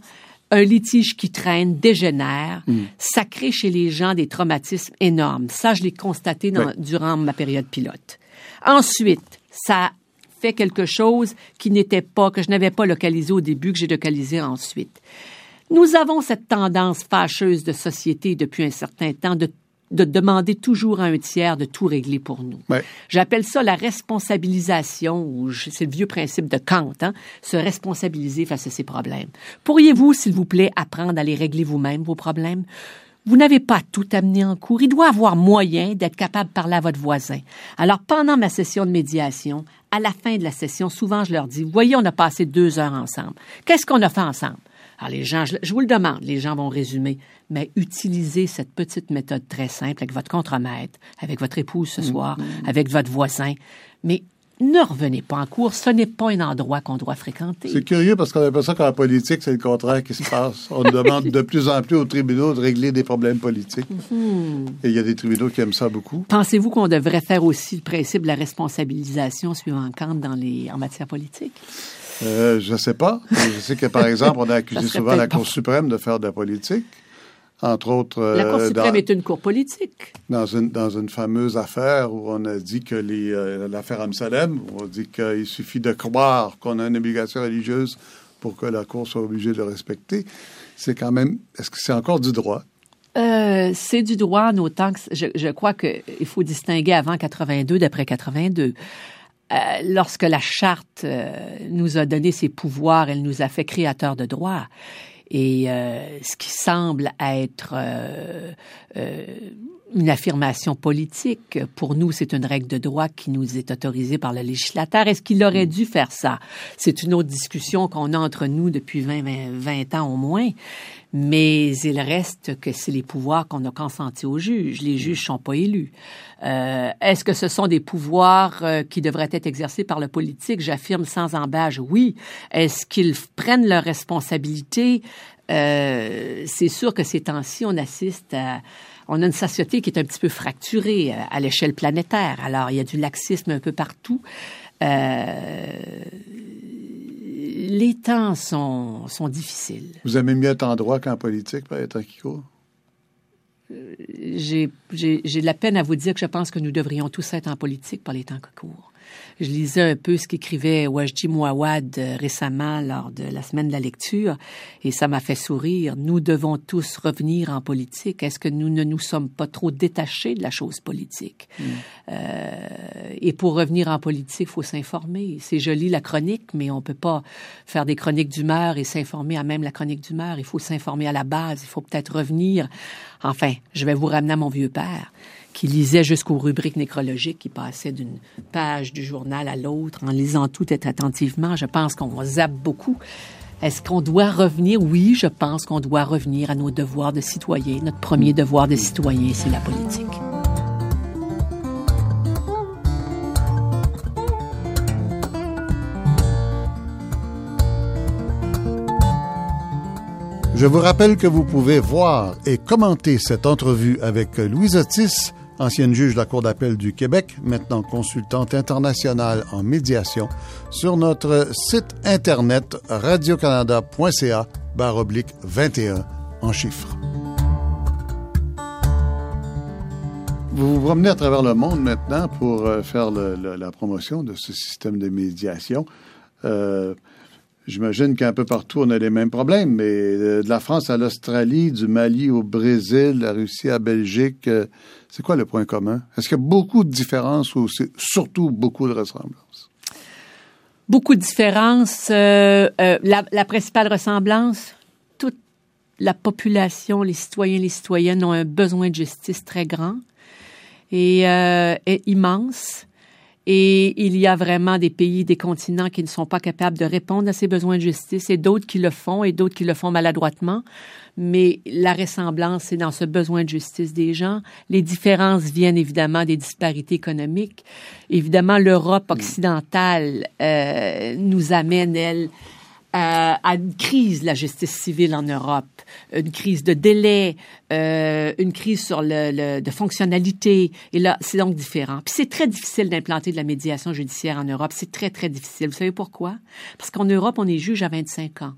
un litige qui traîne dégénère, ça crée chez les gens des traumatismes énormes. Ça, je l'ai constaté dans- Ouais. durant ma période pilote. Ensuite, ça fait quelque chose qui n'était pas, que je n'avais pas localisé au début, que j'ai localisé ensuite. Nous avons cette tendance fâcheuse de société depuis un certain temps de, de demander toujours à un tiers de tout régler pour nous. Ouais. J'appelle ça la responsabilisation, ou c'est le vieux principe de Kant, hein, se responsabiliser face à ses problèmes. Pourriez-vous, s'il vous plaît, apprendre à les régler vous-même, vos problèmes? Vous n'avez pas tout amené en cours. Il doit avoir moyen d'être capable de parler à votre voisin. Alors, pendant ma session de médiation, à la fin de la session, souvent, je leur dis, voyez, on a passé deux heures ensemble. Qu'est-ce qu'on a fait ensemble? Alors, les gens, je, je vous le demande, les gens vont résumer, mais utilisez cette petite méthode très simple avec votre contremaître, avec votre épouse ce soir, avec votre voisin. Mais ne revenez pas en cours, ce n'est pas un endroit qu'on doit fréquenter. C'est curieux parce qu'on a l'impression qu'en politique, c'est le contraire qui se passe. On demande de plus en plus aux tribunaux de régler des problèmes politiques. Mhm. Et il y a des tribunaux qui aiment ça beaucoup. Pensez-vous qu'on devrait faire aussi le principe de la responsabilisation suivant Kant dans les, en matière politique? Euh, je ne sais pas. Je sais que, par exemple, on a accusé souvent la Cour suprême de faire de la politique. Entre autres, La Cour euh, suprême dans, est une cour politique. dans une, dans une fameuse affaire où on a dit que les, euh, l'affaire Amsalem, où on dit qu'il suffit de croire qu'on a une obligation religieuse pour que la Cour soit obligée de le respecter. C'est quand même, est-ce que c'est encore du droit? Euh, c'est du droit en autant que je, je crois qu'il faut distinguer avant 82 d'après 82. Euh, lorsque la charte euh, nous a donné ses pouvoirs, elle nous a fait créateurs de droit. Et euh, ce qui semble être une affirmation politique, pour nous, c'est une règle de droit qui nous est autorisée par le législateur. Est-ce qu'il aurait dû faire ça? C'est une autre discussion qu'on a entre nous depuis 20, 20, 20 ans au moins. Mais il reste que c'est les pouvoirs qu'on a consentis aux juges. Les juges sont pas élus. Euh, Est-ce que ce sont des pouvoirs euh, qui devraient être exercés par le politique? J'affirme sans embâche, oui. Est-ce qu'ils prennent leurs responsabilités? Euh, c'est sûr que ces temps-ci, on assiste à... On a une société qui est un petit peu fracturée euh, à l'échelle planétaire. Alors, il y a du laxisme un peu partout. Euh, les temps sont, sont difficiles. Vous aimez mieux être en droit qu'en politique, par être qui court? J'ai j'ai- j'ai de la peine à vous dire que je pense que nous devrions tous être en politique par les temps qui courent. Je lisais un peu ce qu'écrivait Wajdi Mouawad euh, récemment lors de la semaine de la lecture et ça m'a fait sourire. Nous devons tous revenir en politique. Est-ce que nous ne nous sommes pas trop détachés de la chose politique? Euh, et pour revenir en politique, il faut s'informer. C'est joli la chronique, mais on peut pas faire des chroniques d'humeur et s'informer à même la chronique d'humeur. Il faut s'informer à la base. Il faut peut-être revenir. Enfin, je vais vous ramener à mon vieux père qui lisait jusqu'aux rubriques nécrologiques, qui passait d'une page du journal à l'autre en lisant tout attentivement. Je pense qu'on zappe beaucoup. Est-ce qu'on doit revenir? Oui, je pense qu'on doit revenir à nos devoirs de citoyens. Notre premier devoir de citoyen, c'est la politique. Je vous rappelle que vous pouvez voir et commenter cette entrevue avec Louise Otis, ancienne juge de la Cour d'appel du Québec, maintenant consultante internationale en médiation, sur notre site internet radiocanada.ca oblique 21 en chiffres. Vous vous promenez à travers le monde maintenant pour euh, faire la promotion de ce système de médiation. Euh, J'imagine qu'un peu partout, on a les mêmes problèmes, mais euh, de la France à l'Australie, du Mali au Brésil, la Russie à Belgique, c'est quoi le point commun? Est-ce qu'il y a beaucoup de différences ou c'est surtout beaucoup de ressemblances? Beaucoup de différences. Euh, euh, la, principale ressemblance, toute la population, les citoyens, les citoyennes ont un besoin de justice très grand et euh, immense. Et il y a vraiment des pays, des continents qui ne sont pas capables de répondre à ces besoins de justice et d'autres qui le font et d'autres qui le font maladroitement. Mais la ressemblance, c'est dans ce besoin de justice des gens. Les différences viennent évidemment des disparités économiques. Évidemment, l'Europe occidentale euh, nous amène, elle, à, à une crise de la justice civile en Europe, une crise de délai, euh, une crise sur le, le- de fonctionnalité. Et là, c'est donc différent. Puis c'est très difficile d'implanter de la médiation judiciaire en Europe. C'est très, très difficile. Vous savez pourquoi? Parce qu'en Europe, on est juge à 25 ans.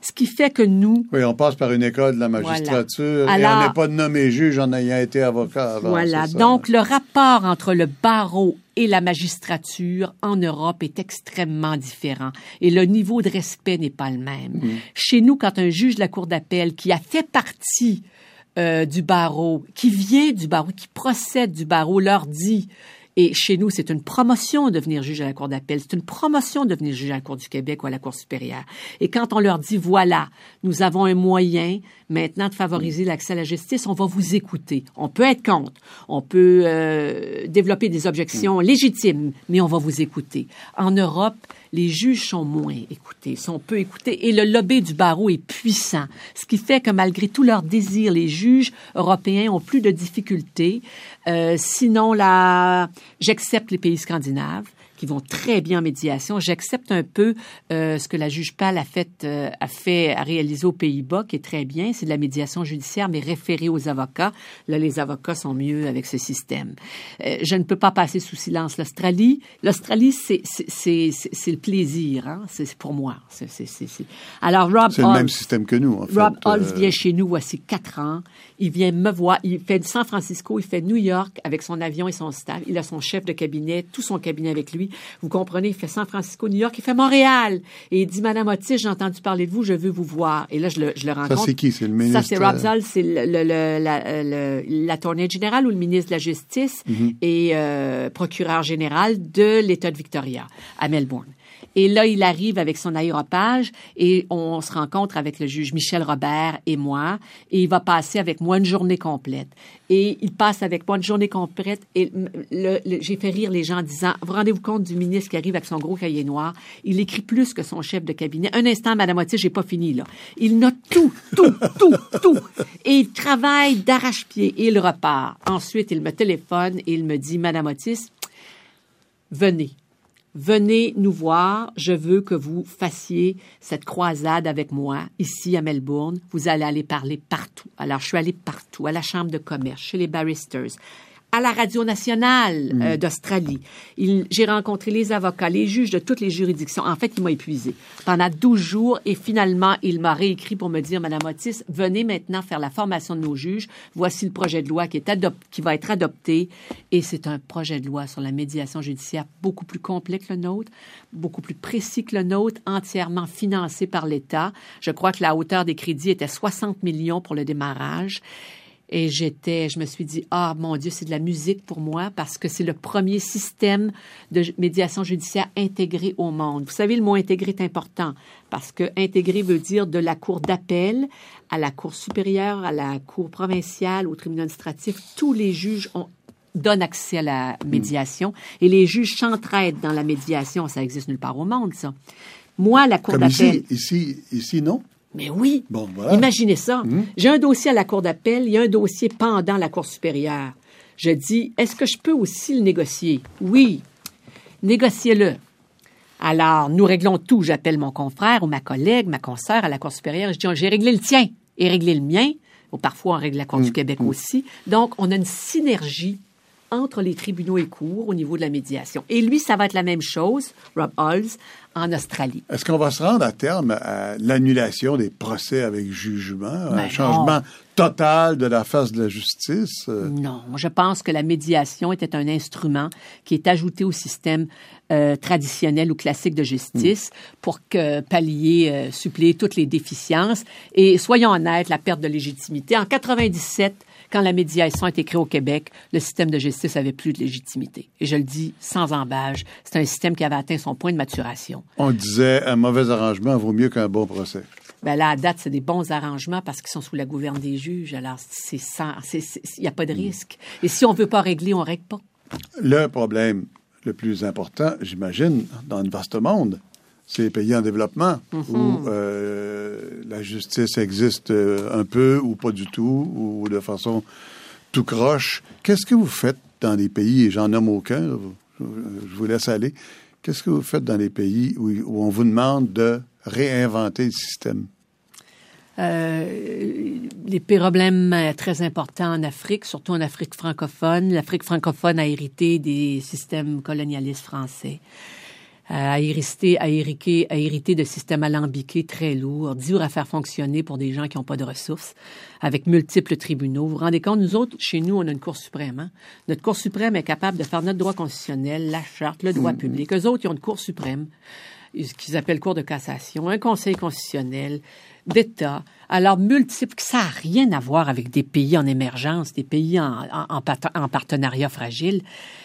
Ce qui fait que nous, Oui, on passe par une école de la magistrature et on n'est pas nommé juge en ayant été avocat avant. Voilà. Donc, le rapport entre le barreau et la magistrature en Europe est extrêmement différent. Et le niveau de respect n'est pas le même. Chez nous, quand un juge de la Cour d'appel qui a fait partie euh, du barreau, qui vient du barreau, qui procède du barreau, leur dit et chez nous, c'est une promotion de devenir juge à la Cour d'appel. C'est une promotion de devenir juge à la Cour du Québec ou à la Cour supérieure. Et quand on leur dit, voilà, nous avons un moyen maintenant de favoriser l'accès à la justice, on va vous écouter. On peut être contre. On peut euh, développer des objections légitimes, mais on va vous écouter. En Europe, les juges sont moins écoutés, sont peu écoutés, et le lobby du barreau est puissant, ce qui fait que malgré tout leur désir, les juges européens ont plus de difficultés. Euh, sinon, la, j'accepte les pays scandinaves, qui vont très bien en médiation. J'accepte un peu euh, ce que la juge Pal a fait, euh, a fait, a réalisé aux Pays-Bas, qui est très bien. C'est de la médiation judiciaire, mais référée aux avocats. Là, les avocats sont mieux avec ce système. Euh, je ne peux pas passer sous silence l'Australie. L'Australie, c'est le plaisir, hein? c'est pour moi. C'est Alors Rob, c'est le même système que nous. En fait. Rob Halls vient chez nous voici quatre ans. Il vient me voir. Il fait San Francisco, il fait New York avec son avion et son staff. Il a son chef de cabinet, tout son cabinet avec lui. Vous comprenez, il fait San Francisco, New York, il fait Montréal. Et il dit, Madame Otis, j'ai entendu parler de vous, je veux vous voir. Et là, je le, je le rencontre. Ça, c'est qui? C'est le ministre? Ça, c'est Rob Zoll, c'est le, le, la, la tournée générale ou le ministre de la Justice mm-hmm. et euh, procureur général de l'État de Victoria à Melbourne. Et là, il arrive avec son aéropage et on se rencontre avec le juge Michel Robert et moi. Et il va passer avec moi une journée complète. Et il passe avec moi une journée complète. Et j'ai fait rire les gens en disant, vous rendez-vous compte du ministre qui arrive avec son gros cahier noir? Il écrit plus que son chef de cabinet. Un instant, Madame Otis, j'ai pas fini, là. Il note tout, tout, tout, tout. Et il travaille d'arrache-pied et il repart. Ensuite, il me téléphone et il me dit, Madame Otis, venez venez nous voir, je veux que vous fassiez cette croisade avec moi ici à Melbourne. Vous allez aller parler partout. Alors, je suis allée partout, à la Chambre de commerce, chez les barristers, à la Radio nationale euh, mm. d'Australie. J'ai rencontré les avocats, les juges de toutes les juridictions. En fait, il m'a épuisé pendant 12 jours et finalement, il m'a réécrit pour me dire, Madame Otis, venez maintenant faire la formation de nos juges. Voici le projet de loi qui, est qui va être adopté et c'est un projet de loi sur la médiation judiciaire beaucoup plus complet que le nôtre, beaucoup plus précis que le nôtre, entièrement financé par l'État. Je crois que la hauteur des crédits était 60 millions pour le démarrage. Et j'étais, je me suis dit, ah mon Dieu, c'est de la musique pour moi parce que c'est le premier système de médiation judiciaire intégré au monde. Vous savez, le mot intégré est important parce que intégré veut dire de la cour d'appel à la cour supérieure, à la cour provinciale, au tribunal administratif. Tous les juges ont donnent accès à la médiation et les juges s'entraident dans la médiation. Ça existe nulle part au monde, ça. Moi, la cour d'appel. Ici, ici, ici, non? Mais oui. Bon, Imaginez ça. Hum. J'ai un dossier à la Cour d'appel, il y a un dossier pendant la Cour supérieure. Je dis, est-ce que je peux aussi le négocier? Oui. Négociez-le. Alors, nous réglons tout. J'appelle mon confrère ou ma collègue, ma consoeur à la Cour supérieure. Je dis, j'ai réglé le tien et réglé le mien. Ou parfois, on règle la Cour du hum. Québec hum. aussi. Donc, on a une synergie entre les tribunaux et cours au niveau de la médiation. Et lui, ça va être la même chose, Rob Halls, en Australie. Est-ce qu'on va se rendre à terme à l'annulation des procès avec jugement, un ben changement total de la face de la justice? Non, je pense que la médiation était un instrument qui est ajouté au système euh, traditionnel ou classique de justice hmm. pour que pallier, euh, suppléer toutes les déficiences. Et soyons honnêtes, la perte de légitimité. En 97, quand la médiation a été créée au Québec, le système de justice avait plus de légitimité. Et je le dis sans embâge, c'est un système qui avait atteint son point de maturation. On disait un mauvais arrangement vaut mieux qu'un bon procès. Ben là, à date, c'est des bons arrangements parce qu'ils sont sous la gouverne des juges. Alors, c'est il n'y a pas de risque. Et si on veut pas régler, on règle pas. Le problème le plus important, j'imagine, dans un vaste monde, c'est les pays en développement où mm-hmm. euh, la justice existe euh, un peu ou pas du tout ou de façon tout croche. Qu'est-ce que vous faites dans les pays, et j'en nomme aucun, je vous laisse aller, qu'est-ce que vous faites dans les pays où, on vous demande de réinventer le système? Euh, les problèmes très importants en Afrique, surtout en Afrique francophone. L'Afrique francophone a hérité des systèmes colonialistes français à hériter, à hériter, à hériter de systèmes alambiqués très lourds, durs à faire fonctionner pour des gens qui n'ont pas de ressources, avec multiples tribunaux. Vous vous rendez compte, nous autres, chez nous, on a une Cour suprême. Hein? Notre Cour suprême est capable de faire notre droit constitutionnel, la charte, le droit mm-hmm. public. Eux autres, ils ont une Cour suprême, qu'ils appellent Cour de cassation, un Conseil constitutionnel, d'État, alors multiples, ça n'a rien à voir avec des pays en émergence, des pays en, en, en partenariat fragile.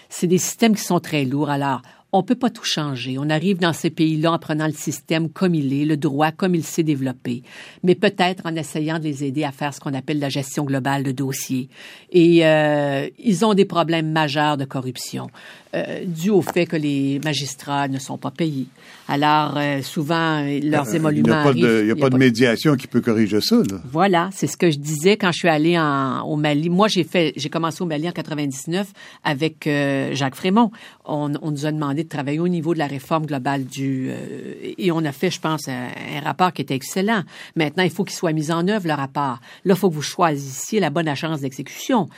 C'est des systèmes qui sont très lourds. Alors, on peut pas tout changer. On arrive dans ces pays-là en prenant le système comme il est, le droit comme il s'est développé, mais peut-être en essayant de les aider à faire ce qu'on appelle la gestion globale de dossiers. Et euh, ils ont des problèmes majeurs de corruption euh, dû au fait que les magistrats ne sont pas payés. Alors, euh, souvent, leurs émoluments Il n'y a, pas de, médiation qui peut corriger ça. Là. Voilà, c'est ce que je disais quand je suis allée en, au Mali. Moi, j'ai fait, j'ai commencé au Mali en 99 avec Jacques Frémont. On, on nous a demandé de travailler au niveau de la réforme globale du... Euh, et on a fait, je pense, un, rapport qui était excellent. Maintenant, il faut qu'il soit mis en œuvre, le rapport. Là, il faut que vous choisissiez la bonne agence d'exécution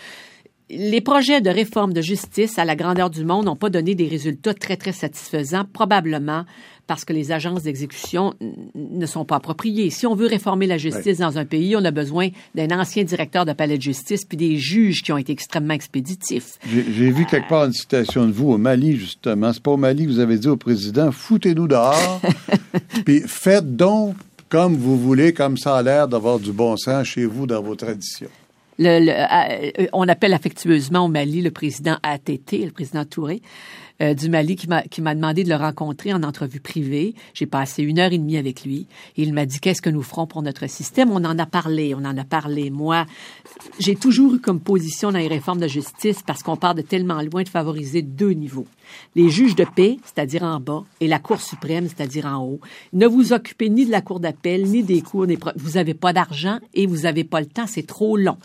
les projets de réforme de justice à la grandeur du monde n'ont pas donné des résultats très, très satisfaisants, probablement parce que les agences d'exécution ne sont pas appropriées. Si on veut réformer la justice dans un pays, on a besoin d'un ancien directeur de palais de justice puis des juges qui ont été extrêmement expéditifs. J'ai vu quelque part une citation de vous au Mali, justement. C'est pas au Mali que vous avez dit au président, foutez-nous dehors, puis faites donc comme vous voulez, comme ça a l'air d'avoir du bon sens chez vous dans vos traditions. Euh, on appelle affectueusement au Mali le président ATT, le président Touré. Euh, du Mali qui m'a demandé de le rencontrer en entrevue privée. J'ai passé une heure et demie avec lui. il m'a dit qu'est-ce que nous ferons pour notre système? On en a parlé, on en a parlé. Moi, j'ai toujours eu comme position dans les réformes de justice parce qu'on part de tellement loin de favoriser deux niveaux. Les juges de paix, c'est-à-dire en bas, et la Cour suprême, c'est-à-dire en haut. Ne vous occupez ni de la Cour d'appel, ni des cours. Vous n'avez pas d'argent et vous n'avez pas le temps. C'est trop long.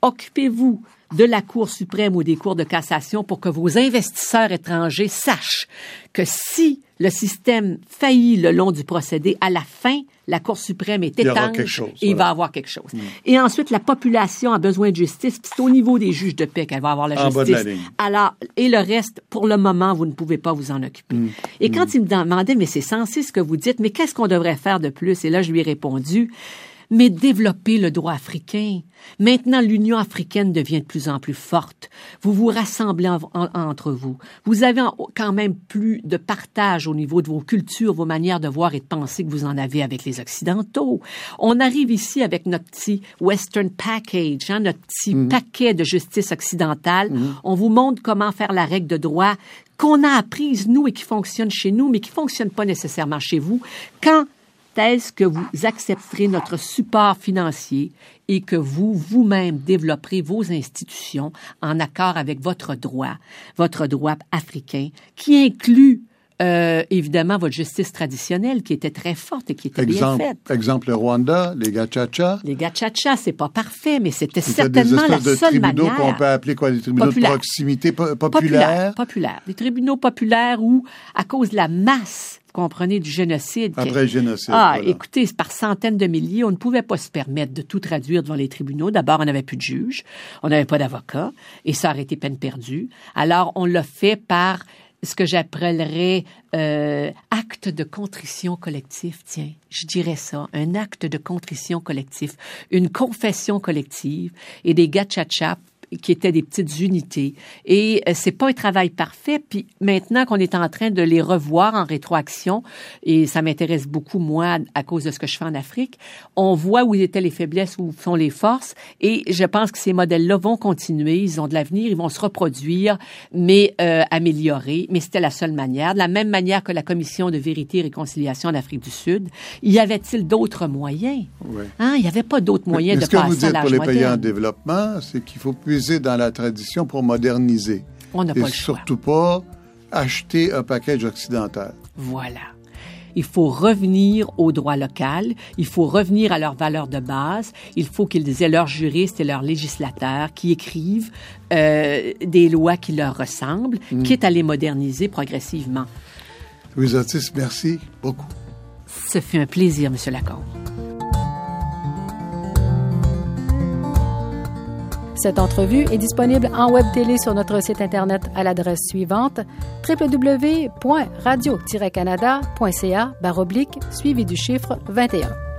Occupez-vous de la Cour suprême ou des cours de cassation pour que vos investisseurs étrangers sachent que si le système faillit le long du procédé, à la fin, la Cour suprême est étanche et il va avoir quelque chose. Mm. Et ensuite, la population a besoin de justice. C'est au niveau des juges de paix qu'elle va avoir la justice. Alors, et le reste, pour le moment, vous ne pouvez pas vous en occuper. Mm. Et quand mm. il me demandait, mais c'est censé ce que vous dites, mais qu'est-ce qu'on devrait faire de plus? Et là, je lui ai répondu, mais développer le droit africain. Maintenant, l'Union africaine devient de plus en plus forte. Vous vous rassemblez entre vous. Vous avez quand même plus de partage au niveau de vos cultures, vos manières de voir et de penser que vous en avez avec les Occidentaux. On arrive ici avec notre petit Western Package, hein, notre petit mhm. paquet de justice occidentale. Mhm. On vous montre comment faire la règle de droit qu'on a apprise, nous, et qui fonctionne chez nous, mais qui fonctionne pas nécessairement chez vous. Quand est-ce que vous accepterez notre support financier et que vous, vous-même, développerez vos institutions en accord avec votre droit, votre droit africain, qui inclut euh, évidemment votre justice traditionnelle qui était très forte et qui était bien faite? Exemple le Rwanda, les gachacha. Les gachacha, c'est pas parfait, mais c'était certainement la de seule manière. qu'on peut appeler quoi, des tribunaux de proximité populaire. Populaire, Des tribunaux populaires où, à cause de la masse comprenez, du génocide. Après le génocide. Ah, écoutez, par centaines de milliers, on ne pouvait pas se permettre de tout traduire devant les tribunaux. D'abord, on n'avait plus de juges, on n'avait pas d'avocats, et ça aurait été peine perdue. Alors, on l'a fait par ce que j'appellerais euh, acte de contrition collectif, tiens, je dirais ça, un acte de contrition collectif, une confession collective et des gachachas qui étaient des petites unités. Et euh, c'est pas un travail parfait. Puis maintenant qu'on est en train de les revoir en rétroaction, et ça m'intéresse beaucoup moi à cause de ce que je fais en Afrique, on voit où étaient les faiblesses, où sont les forces. Et je pense que ces modèles-là vont continuer. Ils ont de l'avenir, ils vont se reproduire, mais euh, améliorer. Mais c'était la seule manière. De la même manière que la Commission de vérité et réconciliation en Afrique du Sud, y avait-il d'autres moyens? Hein? Il n'y avait pas d'autres moyens de passer à Ce que vous dites pour les pays en développement, c'est qu'il faut dans la tradition pour moderniser. On n'a pas le choix. surtout pas acheter un package occidental. Voilà. Il faut revenir au droit local, il faut revenir à leurs valeurs de base, il faut qu'ils aient leurs juristes et leurs législateurs qui écrivent euh, des lois qui leur ressemblent, mm. quitte à les moderniser progressivement. Louis Otis, merci beaucoup. Ce fut un plaisir, Monsieur Lacombe. Cette entrevue est disponible en web télé sur notre site Internet à l'adresse suivante www.radio-canada.ca suivi du chiffre 21.